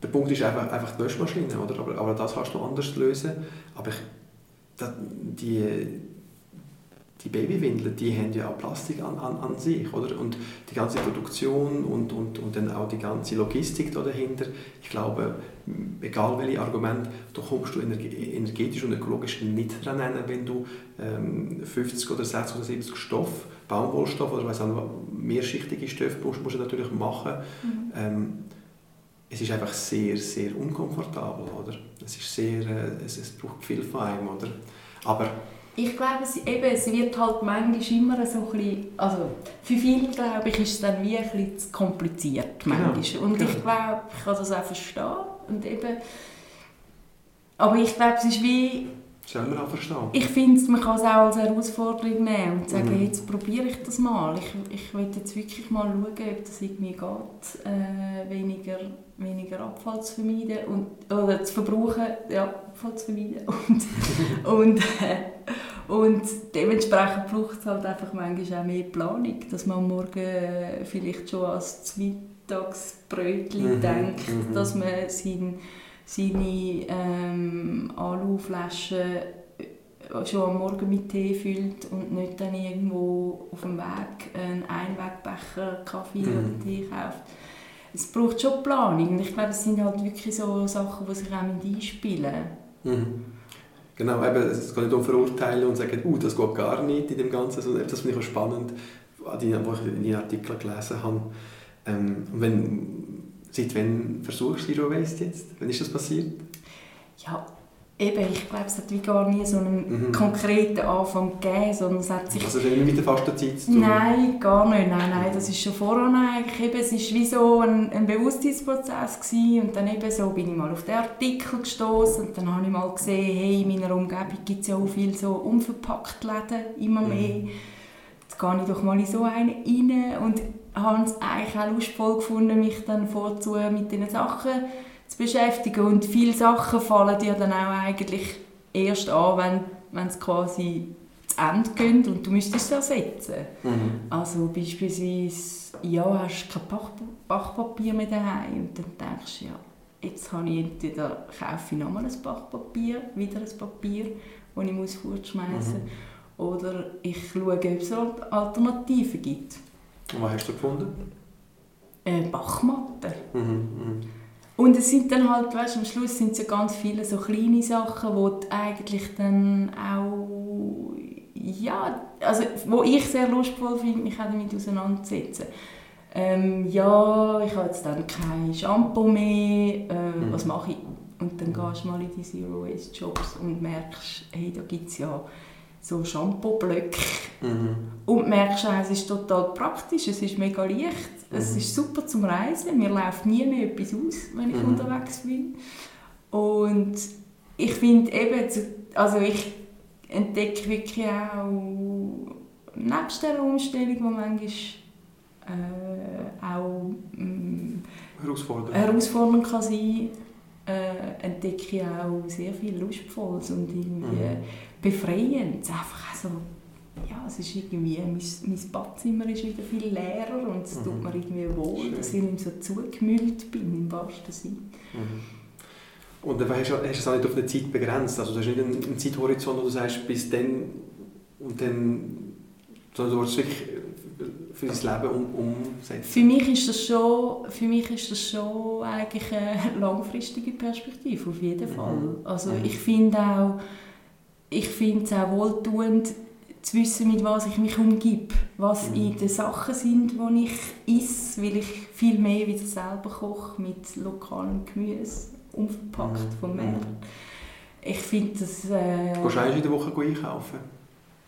der Punkt ist einfach, einfach die Wäschmaschine, oder? Aber, aber das kannst du anders lösen. Aber ich, da, die, die Babywindeln, die haben ja auch Plastik an, an, an sich, oder? Und die ganze Produktion und, und, und dann auch die ganze Logistik da dahinter, ich glaube, egal welche Argument, da kommst du energe- energetisch und ökologisch nicht dran hin, wenn du ähm, 50 oder 60 oder 70 Stoff, Baumwollstoff oder weiss auch mehrschichtige Stoffe musst, musst du natürlich machen. Mhm. Ähm, es ist einfach sehr, sehr unkomfortabel, oder? Es ist sehr, äh, es, es braucht viel von einem, oder? Aber Ich glaube, es, eben, es wird halt manchmal immer so ein bisschen, also für viele, glaube ich, ist es dann wie ein bisschen zu kompliziert manchmal. Genau, Und genau. ich glaube, ich kann das auch verstehen. Und eben, aber ich glaube, es ist wie, wir auch verstehen? ich finde, man kann es auch als Herausforderung nehmen und sagen, Mhm. jetzt probiere ich das mal. Ich, ich will jetzt wirklich mal schauen, ob das irgendwie geht, äh, weniger, weniger Abfall zu vermeiden und, oder zu verbrauchen, ja, Abfall zu vermeiden. Und, und, äh, und dementsprechend braucht es halt einfach manchmal auch mehr Planung, dass man am Morgen äh, vielleicht schon als Mittagsbrötchen Mhm, denkt, mhm. dass man sein, seine ähm, Aluflaschen äh, schon am Morgen mit Tee füllt und nicht dann irgendwo auf dem Weg einen Einwegbecher Kaffee Mhm. oder Tee kauft. Es braucht schon Planung und ich glaube, es sind halt wirklich so Sachen, die sich auch einspielen Mhm. Genau, eben, es geht nicht um Verurteilen und sagen, uh, das geht gar nicht in dem Ganzen, eben, das finde ich auch spannend, an die, wo ich in den Artikeln gelesen habe. Ähm, und wenn, seit wann versuchst du Zero Waste jetzt? Wann ist das passiert? Ja, eben, ich glaube, es hat wie gar nie so einen Mhm. konkreten Anfang gegeben, sondern es hat sich Also hat nicht mit der Fastenzeit zu tun? Nein, gar nicht. Nein, nein, das ist schon voran eigentlich. Eben, es war wie so ein, ein Bewusstseinsprozess gewesen. und dann eben so bin ich mal auf den Artikel gestoßen und dann habe ich mal gesehen, hey, in meiner Umgebung gibt es ja auch viele so unverpackt Läden, immer Mhm. mehr. Jetzt gehe ich doch mal in so einen rein und habe es eigentlich auch lustvoll gefunden, mich dann vorzu mit diesen Sachen zu beschäftigen und viele Sachen fallen dir dann auch eigentlich erst an, wenn, es quasi zu Ende geht und du müsstest es ersetzen. Mhm. Also beispielsweise, ja, hast du kein Bach Bachpapier mehr daheim und dann denkst du, ja, jetzt habe ich entweder kaufe ich nochmal ein Bachpapier, wieder ein Papier, das ich muss fortschmeißen muss, oder ich schaue, ob es Alternativen gibt. Und was hast du gefunden? Äh, Bachmatten. Mhm. Und es sind dann halt, weißt, am Schluss sind es ja ganz viele so kleine Sachen, wo du eigentlich dann auch, ja, also wo ich sehr lustvoll finde, mich auch damit auseinanderzusetzen. Ähm, ja, ich habe jetzt dann kein Shampoo mehr, äh, Mhm. was mache ich? Und dann gehst du mal in die Zero Waste Shops und merkst, hey, da gibt es ja so Shampoo-Blöcke Mhm. und merkst es ist total praktisch, es ist mega leicht, es Mhm. ist super zum Reisen, mir läuft nie mehr etwas aus, wenn ich Mhm. unterwegs bin. Und ich finde eben, also ich entdecke wirklich auch, nebst dieser Umstellung, die manchmal äh, auch mm, Herausforderung. herausfordernd kann sein, äh, entdecke ich auch sehr viel Lustvolles und irgendwie Mhm. befreiend. Einfach so, ja, es ist irgendwie, mein, mein Badzimmer ist wieder viel leerer und es Mhm. tut mir irgendwie wohl, Schön. dass ich nicht so zugemüllt bin, im wahrsten Sinne. Mhm. Und dann hast du hast du es auch nicht auf eine Zeit begrenzt. Also du hast nicht einen, einen Zeithorizont, wo du sagst, bis dann und dann, sondern du es wirklich für dein Leben um, umsetzen. Für mich ist das schon, für mich ist das schon eigentlich eine langfristige Perspektive, auf jeden Mhm. Fall. Also Mhm. ich finde auch, ich finde es auch wohltuend, zu wissen, mit was ich mich umgebe, was Mhm. in den Sachen sind, die ich esse, weil ich viel mehr wieder selber koche, mit lokalem Gemüse, unverpackt Mhm. vom Markt. Ich finde das... Äh, Gehst du in der Woche einkaufen?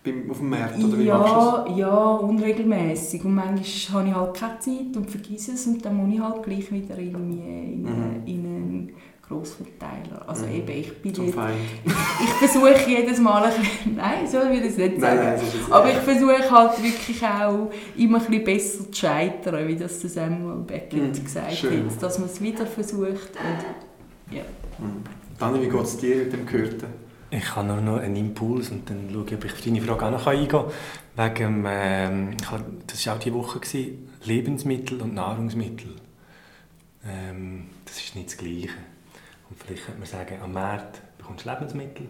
Beim, auf dem Markt? Oder wie machst du ja, ja, unregelmäßig. Und manchmal habe ich halt keine Zeit und vergesse es und dann muss ich halt gleich wieder irgendwie in, Mhm. in einen Grossverteiler. Also Mhm. eben, ich bin das? Zum jetzt, Feind? ich versuche jedes Mal ein bisschen, nein, so will ich es nicht Nein, sagen. nein, das ist jetzt Aber ich versuche halt wirklich auch immer ein bisschen besser zu scheitern, wie das Samuel Beckett Mhm, gesagt schön. hat, dass man es wieder versucht und Mhm. Dani, wie geht es dir mit dem Gehörten? Ich habe nur noch einen Impuls und dann schaue ich, ob ich auf deine Frage auch noch eingehen kann. Wegen, ähm, ich habe, das war auch diese Woche, gewesen, Lebensmittel und Nahrungsmittel. Ähm, das ist nicht das Gleiche. Und vielleicht könnte man sagen, am Markt bekommst du Lebensmittel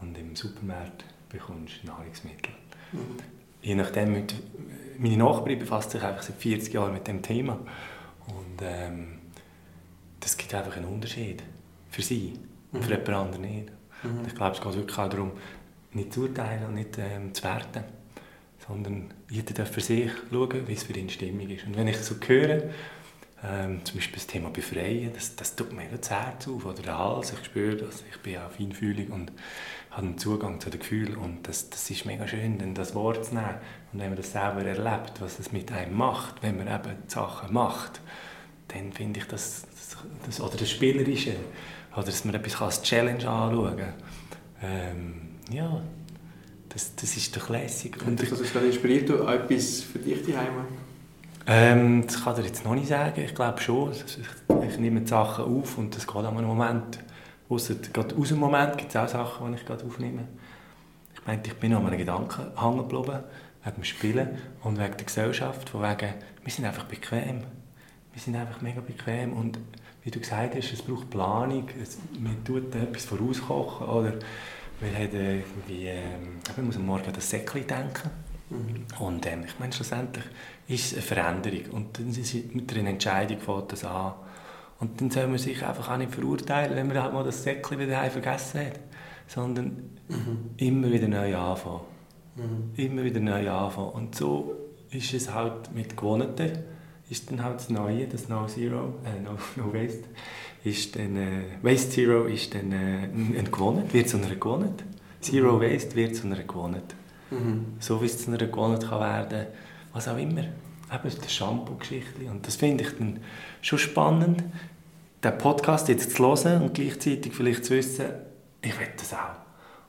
und im Supermarkt bekommst du Nahrungsmittel. Mhm. Je nachdem, mit, meine Nachbarin befasst sich einfach seit 40 Jahren mit dem Thema. Und ähm, das gibt einfach einen Unterschied für sie und für Mhm. jemand anderen nicht. Mhm. Ich glaube, es geht wirklich auch darum, nicht zu urteilen und nicht ähm, zu werten, sondern jeder darf für sich schauen, wie es für ihn stimmig ist. Und wenn ich so höre, Ähm, zum Beispiel das Thema Befreien, das, das tut mir das Herz auf oder der Hals. Ich spüre das, ich bin auch feinfühlig und habe einen Zugang zu den Gefühlen und das, das ist mega schön, dann das Wort zu nehmen und wenn man das selber erlebt, was es mit einem macht, wenn man eben Sachen macht, dann finde ich das, das, das, oder das Spielerische, oder dass man etwas als Challenge anschauen kann. Ähm, ja, das, das ist doch lässig. Und ich, das gerade inspiriert du etwas für dich daheim? Ähm, das kann ich jetzt noch nicht sagen. Ich glaube schon. Ich, nehme die Sachen auf und das geht an einem Moment. Ausser, gerade aus dem Moment gibt es auch Sachen, die ich gerade aufnehme. Ich meinte, ich bin an einem Gedanken hängen geblieben, wegen dem Spielen und wegen der Gesellschaft, von wegen, wir sind einfach bequem. Wir sind einfach mega bequem und wie du gesagt hast, es braucht Planung, es, man tut etwas vorauskochen oder man, hat irgendwie, ähm, man muss am Morgen an das Säckchen denken. Mhm. Und ähm, ich meine, schlussendlich ist es eine Veränderung und dann ist mit einer Entscheidung fängt das an. Und dann soll man sich einfach auch nicht verurteilen, wenn man halt mal das Säckchen wieder vergessen hat, sondern mhm. immer wieder neu anfangen. Mhm. Immer wieder neu anfangen. Und so ist es halt mit Gewohnten ist dann halt das Neue, das No Zero, äh, no, no Waste, ist dann, äh, Waste Zero ist dann äh, ein Gewohnheit, wird zu einer Gewohnheit. Zero mhm. Waste wird zu einer Gewohnheit. Mhm. So wie es zu einer Gewohnheit kann werden was auch immer. Eben das Shampoo-Geschichte. Und das finde ich dann schon spannend, den Podcast jetzt zu hören und gleichzeitig vielleicht zu wissen, ich will das auch.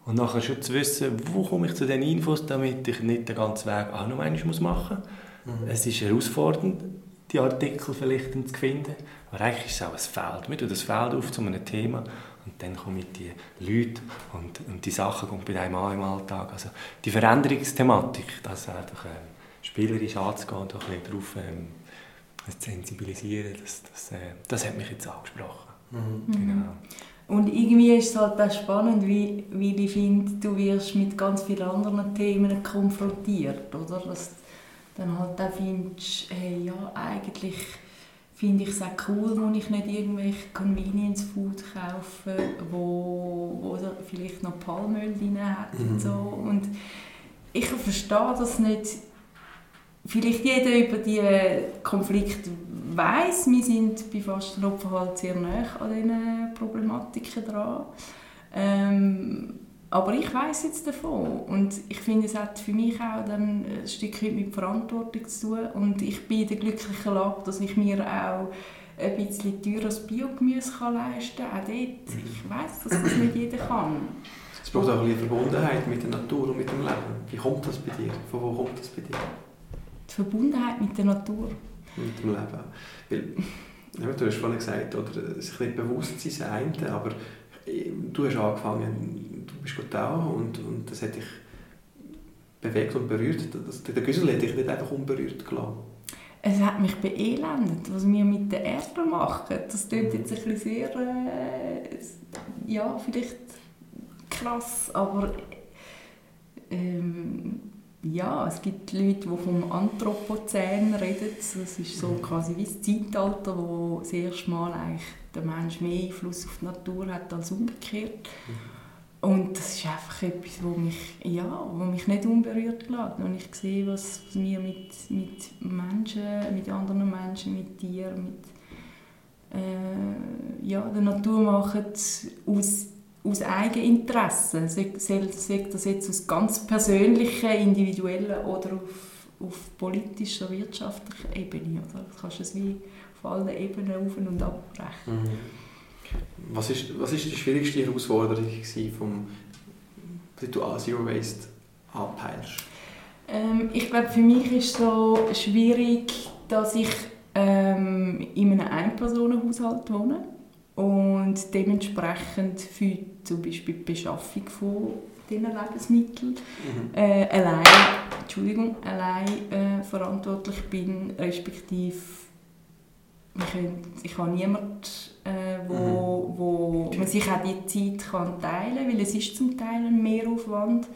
Und nachher schon zu wissen, wo komme ich zu den Infos, damit ich nicht den ganzen Weg auch noch einmal machen muss. Mhm. Es ist herausfordernd, die Artikel vielleicht zu finden. Aber eigentlich ist es auch ein Feld. Wir tun das Feld auf zu einem Thema und dann kommen die Leute und, und die Sachen kommen bei einem an im Alltag. Also die Veränderungsthematik, das einfach äh, spielerisch anzugehen und ein bisschen darauf ähm, zu sensibilisieren, das, das, äh, das hat mich jetzt angesprochen. Mhm. Genau. Und irgendwie ist es halt auch spannend, wie, wie ich finde, du wirst mit ganz vielen anderen Themen konfrontiert, oder? Dass dann halt auch findest, hey, ja, eigentlich finde ich es auch cool, wo ich nicht irgendwelche Convenience Food kaufe, wo, wo vielleicht noch Palmöl drin hat mhm. und so. Und ich verstehe das nicht. Vielleicht jeder über die Konflikte weiß, wir sind bei Fastenopfer halt sehr nah an diesen Problematiken dran. Ähm, aber ich weiß jetzt davon und ich finde, es hat für mich auch dann ein Stückchen mit Verantwortung zu tun und ich bin in der glücklichen Lage, dass ich mir auch ein bisschen teures Biogemüse leisten kann. Auch dort, ich weiß, dass das nicht jeder kann. Es braucht auch ein bisschen Verbundenheit mit der Natur und mit dem Leben. Wie kommt das bei dir? Von wo kommt das bei dir? Die Verbundenheit mit der Natur. Mit dem Leben. Weil, du hast vorhin gesagt, oder, sich nicht bewusst sein, aber du hast angefangen, du bist da und, und das hat dich bewegt und berührt. Das, der Güssel hat dich nicht einfach unberührt gelassen. Es hat mich beelendet, was wir mit der Erde machen. Das klingt jetzt ein bisschen sehr, äh, ja, vielleicht krass, aber ähm, ja, es gibt Leute, die vom Anthropozän reden. Das ist so quasi wie das Zeitalter, wo das erste Mal eigentlich der Mensch mehr Einfluss auf die Natur hat als umgekehrt. Mhm. Und das ist einfach etwas, wo mich, ja, wo mich nicht unberührt lässt. Und ich sehe, was wir mit, mit Menschen, mit anderen Menschen, mit Tieren, mit äh, ja, der Natur machen, aus, aus Eigeninteresse. Sei, das jetzt aus ganz persönlichen, individuellen oder auf, auf politischer, wirtschaftlicher Ebene. Oder? Das kannst du es wie auf allen Ebenen auf und abbrechen. Mhm. Was ist, was ist die schwierigste Herausforderung vom, seit du Zero Waste anpeilst? Ähm, ich glaube, für mich ist es so schwierig, dass ich ähm, in einem Einpersonenhaushalt wohne und dementsprechend für zum Beispiel die Beschaffung von diesen Lebensmitteln mhm. äh, allein, Entschuldigung, allein äh, verantwortlich bin, respektive ich habe niemanden, äh, wo, mhm. wo man sich auch die Zeit kann teilen kann, weil es ist zum Teil ein Mehraufwand.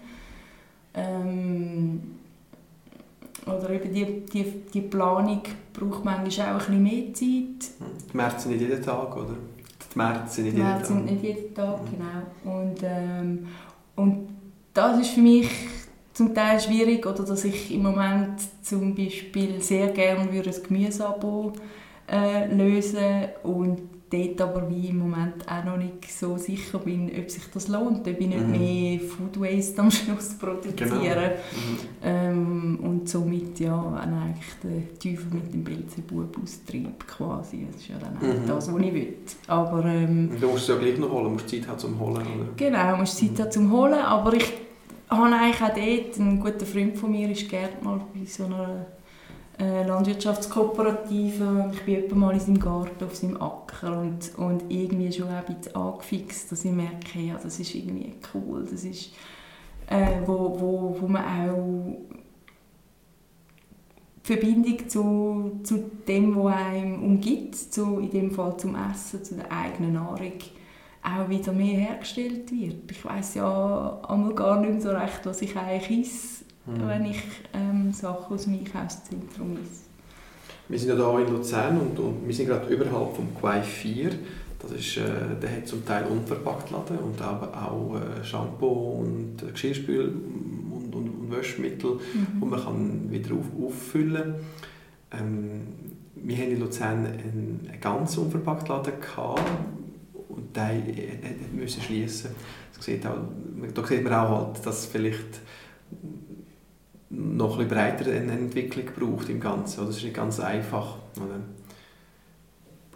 Ähm, oder eben die, die, die Planung braucht manchmal auch ein bisschen mehr Zeit. Die Märkte sind nicht jeden Tag, oder? Die Märkte sind nicht jeden Tag. sind nicht jeden Tag, mhm. genau. Und, ähm, und das ist für mich zum Teil schwierig, oder dass ich im Moment zum Beispiel sehr gerne ein Gemüseabo äh, lösen und dort aber wie im Moment auch noch nicht so sicher bin, ob sich das lohnt, ob ich nicht Mhm. mehr Food Waste am Schluss produziere. Genau. Mhm. Ähm, und somit ja eigentlich der Teufel mit dem Beelzebub austrieb quasi. Das ist ja dann auch Mhm. das, was ich will. Aber ähm, Du musst es ja gleich noch holen, du musst Zeit haben zum Holen, oder? genau, du musst Zeit haben zum Holen, aber ich habe eigentlich auch dort, ein guter Freund von mir ist Gärtner bei so einer äh, Landwirtschaftskooperative ich bin mal in seinem Garten auf seinem Acker und, und irgendwie schon ein bisschen angefixt, dass ich merke, ja, das ist irgendwie cool, das ist, äh, wo, wo, wo man auch die Verbindung zu, zu dem, was einem umgibt, zu, in dem Fall zum Essen, zu der eigenen Nahrung, auch wieder mehr hergestellt wird. Ich weiß ja einmal gar nicht so recht, was ich eigentlich esse, Mhm. wenn ich ähm, Sachen aus dem Einkaufszentrum esse. Wir sind ja hier in Luzern und, und wir sind gerade überhalb vom Quai 4. Das ist, äh, der hat zum Teil unverpackt Laden und auch, auch äh, Shampoo und äh, Geschirrspül und, und, und Waschmittel, Mhm. die man kann wieder auf, auffüllen ähm, Wir haben in Luzern einen, einen ganz unverpackt Laden gehabt und der hat müssen schließen. Da sieht man auch, halt, dass vielleicht noch ein bisschen breiter eine Entwicklung braucht im Ganzen. oder? Das ist nicht ganz einfach. Oder?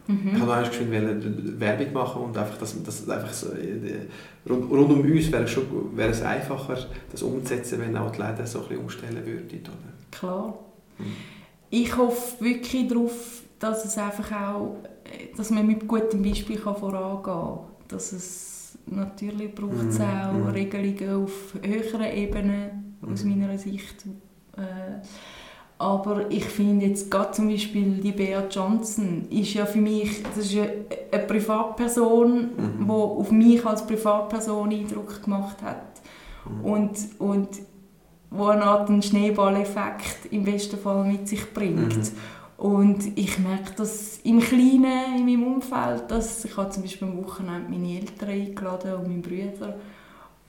Mhm. Ich wollte eigentlich geschwind Werbung machen und einfach, dass, dass einfach so, äh, rund, rund um uns wäre es, schon, wäre es einfacher, das umzusetzen, wenn auch die Läden so ein bisschen umstellen würden. Oder? Klar. Mhm. Ich hoffe wirklich darauf, dass es einfach auch, äh, dass man mit gutem Beispiel kann vorangehen kann. Dass es natürlich braucht es Mhm, auch mhm. Regelungen auf höheren Ebenen aus Mhm. meiner Sicht. Äh, aber ich finde jetzt gerade zum Beispiel die Bea Johnson ist ja für mich, das ist eine Privatperson, Mhm. die auf mich als Privatperson Eindruck gemacht hat Mhm. und, und wo eine Art einen Schneeballeffekt im besten Fall mit sich bringt. Mhm. Und ich merke das im Kleinen, in meinem Umfeld, dass ich habe zum Beispiel am Wochenende meine Eltern eingeladen und meinen Brüder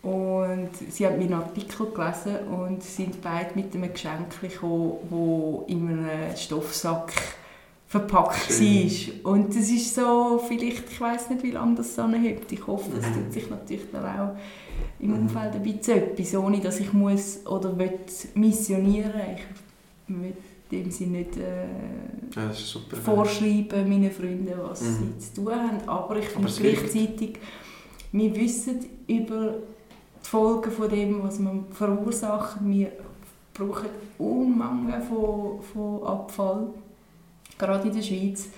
und sie haben meinen Artikel gelesen und sind beide mit einem Geschenk gekommen, das in einem Stoffsack verpackt war. Und das ist so, vielleicht, ich weiß nicht, wie lange das so hebt. Ich hoffe, das Mhm. tut sich natürlich dann auch im Mhm. Umfeld ein bisschen etwas, ohne dass ich muss oder will missionieren Ich will dem Sinne nicht äh, Ja, super. vorschreiben meinen Freunden, was Mhm. sie zu tun haben. Aber ich finde gleichzeitig, wir wissen über die Folgen von dem, was man verursacht. Wir brauchen Unmengen von, von Abfall, gerade in der Schweiz.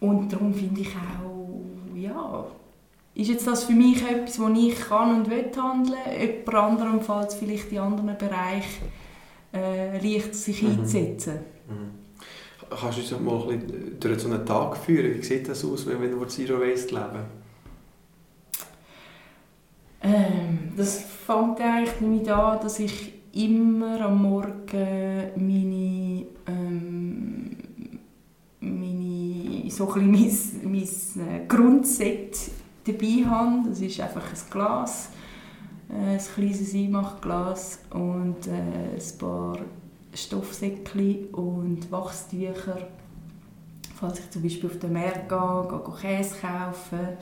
Und darum finde ich auch, ja, ist jetzt das für mich etwas, wo ich kann und will handeln, jemand anderem fällt es vielleicht in anderen Bereichen äh, leicht sich Mhm. einzusetzen. Mhm. Kannst du uns mal ein bisschen durch so einen Tag führen? Wie sieht das aus, wenn wir Zero Waste leben? Ähm, das fängt eigentlich damit an, dass ich immer am Morgen meine, ähm, meine so ein bisschen mein, mein äh, Grundset dabei habe. Das ist einfach ein Glas, äh, ein kleines Einmachglas und äh, ein paar Stoffsäckchen und Wachstücher. Falls ich zum Beispiel auf den Markt gehe, gehe, Käse kaufen,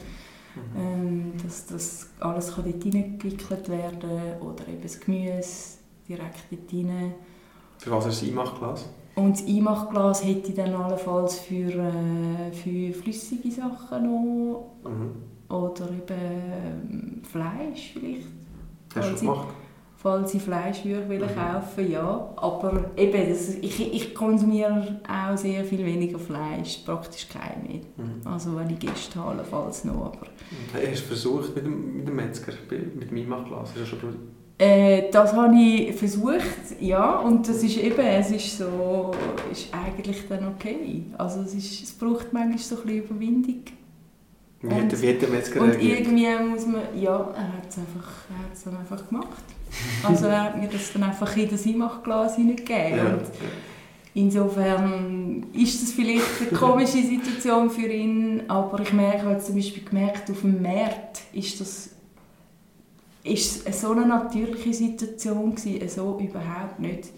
ähm, dass das alles kann dort hineingewickelt werden oder eben das Gemüse direkt dort rein. Für was ist das Einmachglas? Und das Einmachglas hätte ich dann allenfalls für, äh, für flüssige Sachen noch Mhm. oder eben ähm, Fleisch vielleicht. Hast du schon Falls ich- gemacht? Falls ich Fleisch würde will Mhm. kaufen, ja. Aber eben, das, ich, ich konsumiere auch sehr viel weniger Fleisch, praktisch kein mehr. Mhm. Also wenn ich Gäste habe, allenfalls noch. Aber hast du versucht mit dem, mit dem Metzger, mit dem Einmachglas? Hast du schon probiert? Äh, das habe ich versucht, ja, und das ist eben, es ist so, ist eigentlich dann okay. Also es, ist, es braucht manchmal so ein bisschen Überwindung. Wie Und- hat, wie hat der Metzger Und irgendwie muss man, ja, er hat es einfach, er hat's dann einfach gemacht. Also er hat mir das dann einfach in das Einmachglas hineingegeben. Ja, Und insofern ist das vielleicht eine komische Situation für ihn, aber ich merke, habe zum Beispiel gemerkt, auf dem Markt ist das ist es so eine natürliche Situation gewesen, so überhaupt nicht.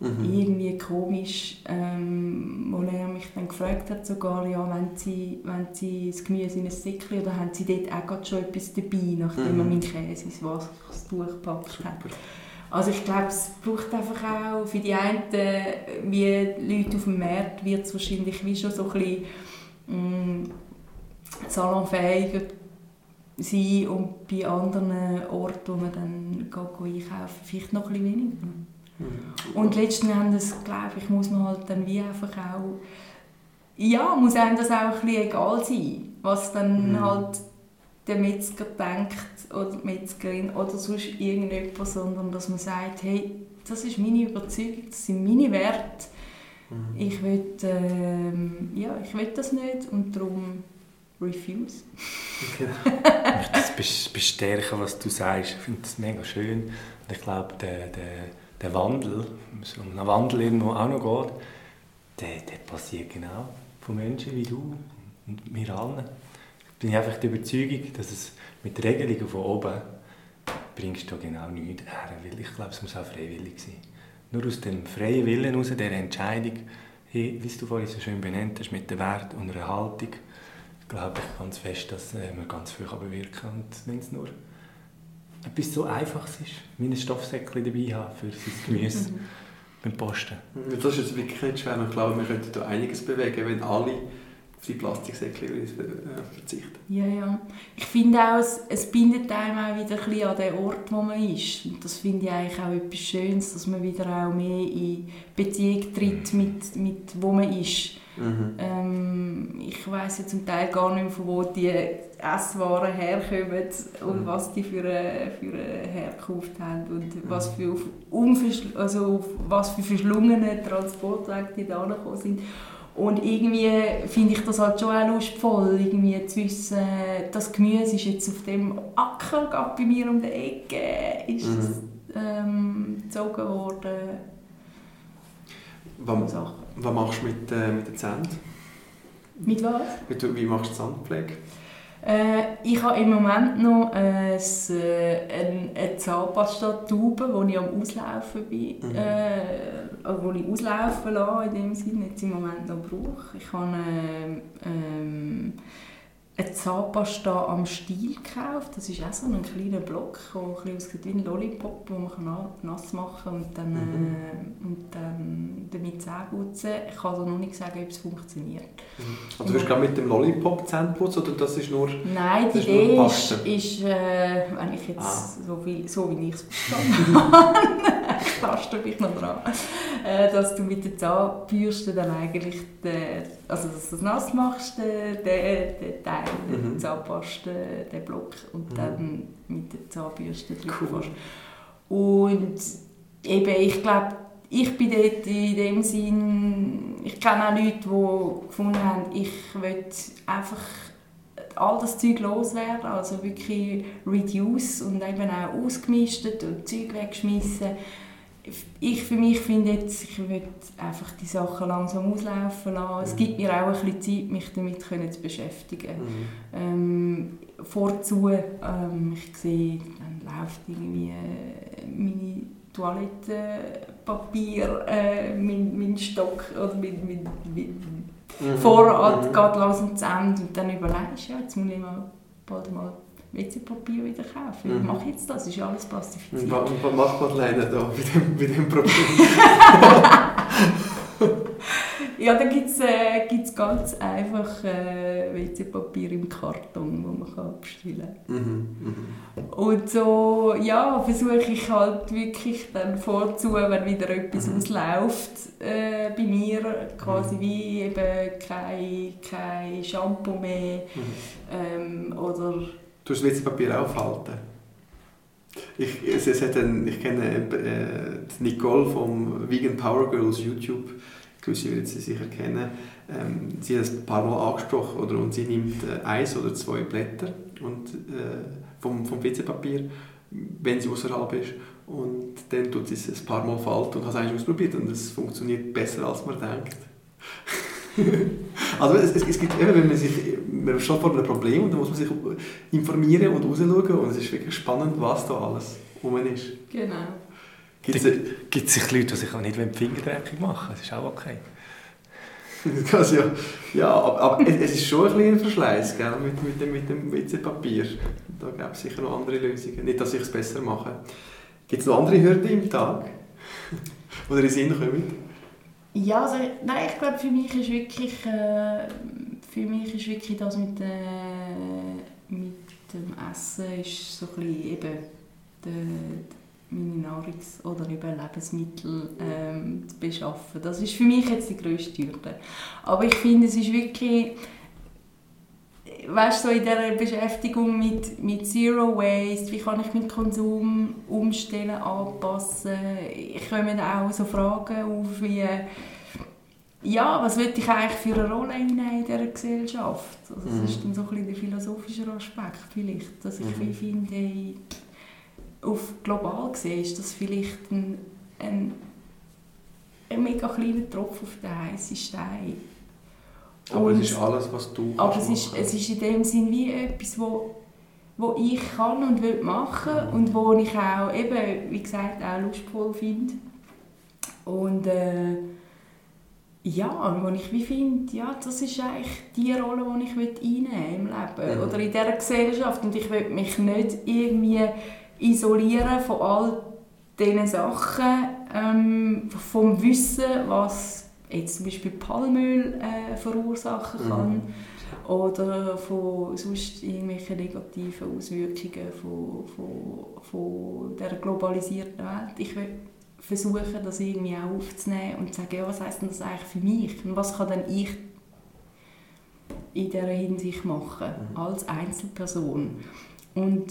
Mhm. irgendwie komisch, ähm, wo er mich dann gefragt hat sogar, ja, wenn sie, wenn sie das Gemüse in ein Säckchen oder haben sie dort auch schon etwas dabei, nachdem mhm. er meinen Käse ins Wassertuch gepackt hat. Also ich glaube, es braucht einfach auch für die einen, wie Leute auf dem Markt, wird es wahrscheinlich wie schon so ein bisschen mh, mm, salonfähiger sein und bei anderen Orten, wo man dann geht, einkaufen vielleicht noch ein bisschen weniger. Und letzten Endes, glaube ich, muss man halt dann wie einfach auch, ja, muss einem das auch ein bisschen egal sein, was dann mhm. halt der Metzger denkt oder die Metzgerin oder sonst irgendjemand, sondern dass man sagt, hey, das ist meine Überzeugung, das sind meine Werte. Mhm. Ich will, ähm, ja, ich will das nicht und darum refuse. Genau. ich möchte das bestärken, was du sagst. Ich finde das mega schön. Und ich glaube, der, der, der Wandel, so ein Wandel irgendwo auch noch geht, der, der passiert genau von Menschen wie du und mir allen. Ich bin einfach der Überzeugung, dass es mit Regelungen von oben bringst du genau nichts her, weil ich glaube, es muss auch freiwillig sein. Nur aus dem freien Willen, aus der Entscheidung, hey, wie du vorhin so schön benannt hast, mit dem Wert und der Haltung, glaube ich ganz fest, dass äh, man ganz viel bewirken kann. Wenn es nur etwas so Einfaches ist, wie ein Stoffsäckchen dabei haben für sein Gemüse mhm. beim Posten. Das ist jetzt wirklich nicht schwer. Ich glaube, wir könnten da einiges bewegen, wenn alle auf die Plastiksäckchen äh, verzichten. Ja, ja. Ich finde auch, es, es bindet einem auch wieder ein bisschen an den Ort, wo man ist. Und das finde ich eigentlich auch etwas Schönes, dass man wieder auch mehr in Beziehung tritt mit, mit wo man ist. Mhm. Ähm, ich weiß ja zum Teil gar nicht mehr, von wo die Esswaren herkommen und mhm. was die für eine, für eine Herkunft haben und mhm. was für, also was für verschlungene Transportwege die da gekommen sind. Und irgendwie finde ich das halt schon auch lustvoll, irgendwie zu wissen, das Gemüse ist jetzt auf dem Acker, bei mir um die Ecke, ist mhm. es, ähm, gezogen worden. Was, was machst du mit, äh, mit den Zähnen? Mit was? Wie, wie machst du Zahnpflege? Äh, ich habe im Moment noch äh, eine, eine Zahnpasta-Tube, wo ich am Auslaufen bin. Mhm. Äh, wo ich auslaufen lasse, in dem Sinne, jetzt im Moment noch brauche. Ich habe äh, eine Zahnpasta am Stiel gekauft. Das ist auch so ein kleiner Block, der ein aussieht wie ein Lollipop, den man nass machen kann und dann, mhm. äh, und dann damit Zähne putzen. Ich kann also noch nicht sagen, ob es funktioniert. Mhm. Also du hast gerade mit dem Lollipop Zähne putzen oder das ist nur Nein, die Idee ist, ist äh, wenn ich jetzt ah. so, viel, so wie ich es verstanden habe, Paste bin ich noch dran, äh, dass du mit der Zahnbürste dann eigentlich den, also dass du das nass machst, den, den, den Teil mhm. der Zahnpaste, den Block und mhm. dann mit der Zahnbürste drüber cool. Und eben, ich glaube, ich bin dort in dem Sinn, ich kenne auch Leute, die gefunden haben, ich will einfach all das Zeug loswerden, also wirklich reduce und eben auch ausgemistet und Zeug weggeschmissen ich für mich finde jetzt, ich würde einfach die Sachen langsam auslaufen lassen. Mhm. Es gibt mir auch ein bisschen Zeit, mich damit zu beschäftigen. Mhm. Ähm, vorzu, ähm, ich sehe, dann läuft irgendwie äh, meine Toilettenpapier, äh, mein, mein Stock oder mein, mein, mein mhm. Vorrat mhm. geht langsam zu Ende und dann überlegst du, ja, jetzt muss ich mal bald mal WC-Papier wieder kaufen. Mhm. Ich mache jetzt das, ist alles plastifiziert. Und was macht Madeleine da bei dem, bei dem Problem? ja, da gibt es äh, ganz einfach äh, WC-Papier im Karton, das man kann bestellen kann. Mhm, mhm. Und so ja, versuche ich halt wirklich dann vorzu, wenn wieder etwas mhm. ausläuft äh, bei mir, quasi mhm. wie eben kein, kein Shampoo mehr mhm. ähm, oder Du hast das WC-Papier aufhalten. Ich, es, es hat einen, ich kenne äh, Nicole vom Vegan Power Girls YouTube. Gewisse werden sie sicher kennen. Ähm, sie hat es ein paar Mal angesprochen oder, und sie nimmt äh, eins oder zwei Blätter und, äh, vom, vom WC-Papier, wenn sie außerhalb ist. Und dann tut sie es ein paar Mal falten und hat es eigentlich ausprobiert und es funktioniert besser als man denkt. also es, es, gibt eben, wenn man sich, man steht vor einem Problem und dann muss man sich informieren und rausschauen und es ist wirklich spannend, was da alles rum ist. Genau. Gibt es gibt sich Leute, die sich auch nicht die Finger dreckig machen Das ist auch okay. Das ja, ja, aber, aber es ist schon ein bisschen ein Verschleiß gell, mit, mit dem, mit dem WC-Papier. Da gibt es sicher noch andere Lösungen. Nicht, dass ich es besser mache. Gibt es noch andere Hürden im Tag? Oder in Sinn kommen? Ja, also, nein, ich glaube, für mich ist wirklich, äh, für mich ist wirklich das mit, äh, mit dem Essen ist so ein eben der, meine Nahrungs- oder eben Lebensmittel ähm, zu beschaffen. Das ist für mich jetzt die grösste Hürde. Aber ich finde, es ist wirklich, weißt so in dieser Beschäftigung mit, mit Zero Waste, wie kann ich meinen Konsum umstellen, anpassen. Ich komme auch so Fragen auf wie ja, was will ich eigentlich für eine Rolle in dieser Gesellschaft? Also das mhm. ist dann so ein bisschen der philosophische Aspekt vielleicht, dass ich mhm. finde, auf global gesehen ist das vielleicht ein, ein, ein mega kleiner Tropfen auf den heißen Stein. Aber und, es ist alles, was du Aber es ist, es ist in dem Sinn wie etwas, wo, wo ich kann und will machen mhm. und wo ich auch eben, wie gesagt, auch lustvoll finde. Und äh, ja, wo ich wie finde, ja, das ist eigentlich die Rolle, die ich einnehmen im Leben mhm. oder in dieser Gesellschaft und ich will mich nicht irgendwie isolieren von all diesen Sachen, ähm, vom Wissen, was jetzt zum Beispiel Palmöl äh, verursachen mhm. kann mhm. oder von sonst irgendwelchen negativen Auswirkungen von, von, von dieser globalisierten Welt. Ich will versuchen, das irgendwie auch aufzunehmen und zu sagen, ja, was heisst denn das eigentlich für mich und was kann denn ich in dieser Hinsicht machen, mhm. als Einzelperson. Und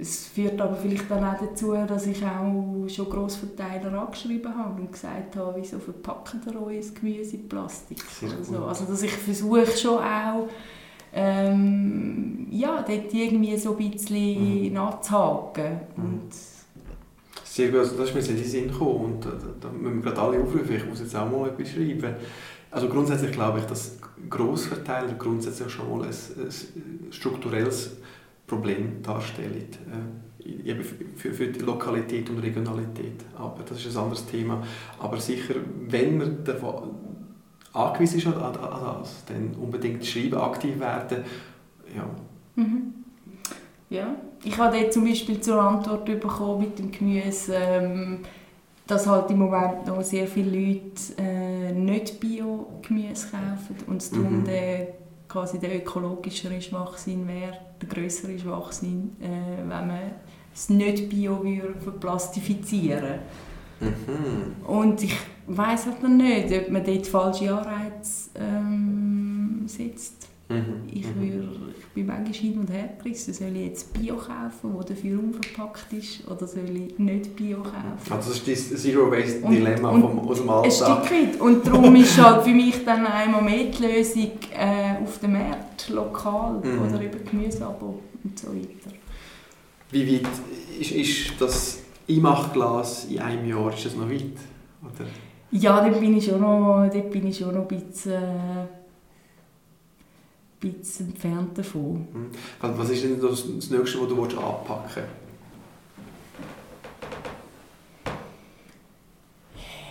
es führt aber vielleicht dann auch dazu, dass ich auch schon Grossverteiler angeschrieben habe und gesagt habe, wieso verpacken ihr euer Gemüse in Plastik? Also, also dass ich versuche schon auch, ähm, ja, dort irgendwie so ein bisschen mhm. nachzuhaken. Mhm. Und Sehr gut, also das ist mir in den Sinn gekommen und da, da müssen wir gerade alle aufrufen, ich muss jetzt auch mal etwas schreiben. Also grundsätzlich glaube ich, dass Grossverteiler grundsätzlich schon mal ein, ein strukturelles Problem darstellen. Äh, eben für, für die Lokalität und Regionalität. Aber das ist ein anderes Thema. Aber sicher, wenn man davon angewiesen ist an, an, das, dann unbedingt schreiben, aktiv werden. Ja. Mhm. Ja, ich habe dort zum Beispiel zur Antwort bekommen mit dem Gemüse, ähm, dass halt im Moment noch sehr viele Leute äh, nicht Bio-Gemüse kaufen und es mhm. der, quasi der ökologischere Schwachsinn wäre, der größere Schwachsinn, äh, wenn man es nicht Bio verplastifizieren mhm. Und ich weiß halt noch nicht, ob man dort falsche Anreize ähm, setzt. Mhm. Ich, mhm. würd, ich bin manchmal hin und her gerissen. Soll ich jetzt Bio kaufen, das dafür unverpackt ist, oder soll ich nicht Bio kaufen? Also das ist das Zero-Waste-Dilemma aus dem Alltag. Ein Stück weit. Und darum ist halt für mich dann einmal mehr die Lösung äh, auf dem Markt, lokal, mhm. oder über Gemüseabo und so weiter. Wie weit ist, ist das Einmachglas in einem Jahr, ist das noch weit? Oder? Ja, dort bin ich schon noch, dort bin ich schon noch ein bisschen... Äh, bisschen entfernt davon. Mhm. Was ist denn das, das Nächste, was du anpacken willst?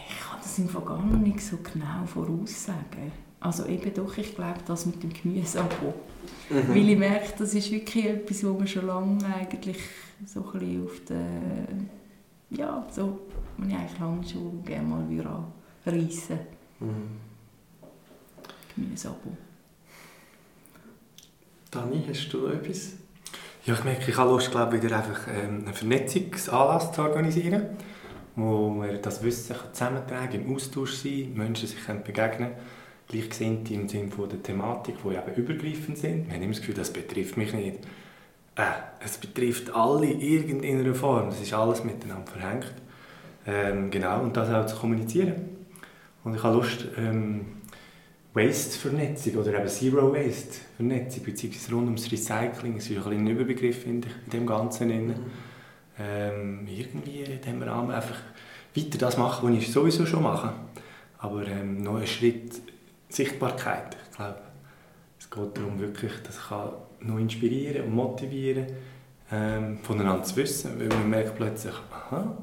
Ich kann das im gar nicht so genau voraussagen. Also eben doch, ich glaube, das mit dem Gemüseanbau. Mhm. Weil ich merke, das ist wirklich etwas, wo man schon lange eigentlich so ein bisschen auf der... Ja, so, man ich eigentlich lange schon gerne mal wieder reissen mhm. Gemüseanbau. Dani, hast du noch etwas? Ja, ich merke, ich habe Lust, glaube wieder einfach ähm, einen Vernetzungsanlass zu organisieren, wo wir das Wissen zusammentragen, im Austausch sein, Menschen sich begegnen Gleichgesinnte im Sinne der Thematik, die eben übergreifend sind. Wir haben immer das Gefühl, das betrifft mich nicht. Äh, es betrifft alle in irgendeiner Form. Es ist alles miteinander verhängt. Ähm, genau, und das auch zu kommunizieren. Und ich habe Lust, ähm, Waste-Vernetzung oder eben Zero-Waste-Vernetzung, beziehungsweise rund ums Recycling, das ist ein, ein Überbegriff in dem Ganzen. Mhm. Ähm, irgendwie in diesem Rahmen einfach weiter das machen, was ich sowieso schon mache. Aber ähm, noch einen Schritt Sichtbarkeit. Ich glaube, es geht darum, wirklich, dass ich noch inspirieren und motivieren ähm, voneinander zu wissen, weil man merkt plötzlich, aha,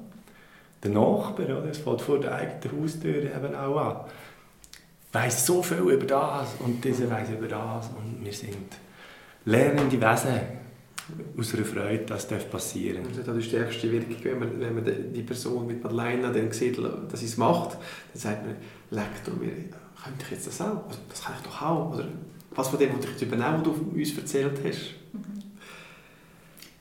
der Nachbar, oder? es fängt vor der eigenen Haustür eben auch an, weiss so viel über das und dieser weiss über das und wir sind lernende Wesen aus einer Freude, dass das passieren darf. Das ist die stärkste Wirkung, wenn man, wenn man die Person mit Madeleine dann sieht, dass sie es macht, dann sagt man, Lektor, wir, könnte ich jetzt das auch? Also, das kann ich doch auch. Oder was von dem, was ich übernehmen, was du uns erzählt hast.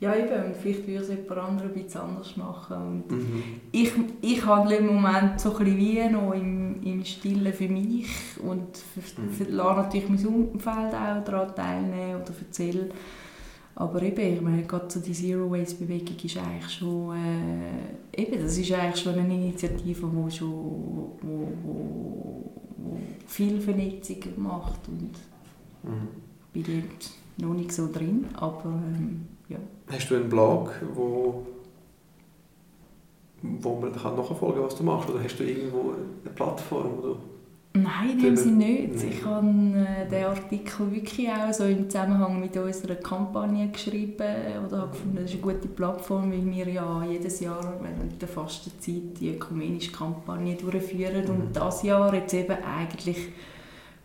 Ja, eben. Und vielleicht würde es jemand anderes ein bisschen anders machen. Und mhm. ich, ich handle im Moment so ein wie noch im, im Stillen für mich und für, mhm. lasse natürlich mein Umfeld auch daran teilnehmen oder erzähle. Aber eben, ich meine, gerade so die Zero-Waste-Bewegung ist eigentlich schon, äh, eben, das ist eigentlich schon eine Initiative, die schon wo, wo, wo viel Vernetzung macht und mhm. bin dort noch nicht so drin, aber ähm, ja. Hast du einen Blog, wo, wo man kann nachverfolgen kann, was du machst? Oder hast du irgendwo eine Plattform, du Nein, in dem Sinne nicht. Nein. Ich habe äh, den Artikel wirklich auch so im Zusammenhang mit unserer Kampagne geschrieben oder habe gefunden, das ist eine gute Plattform, weil wir ja jedes Jahr während der Fastenzeit die ökumenische Kampagne durchführen mhm. und das Jahr jetzt eben eigentlich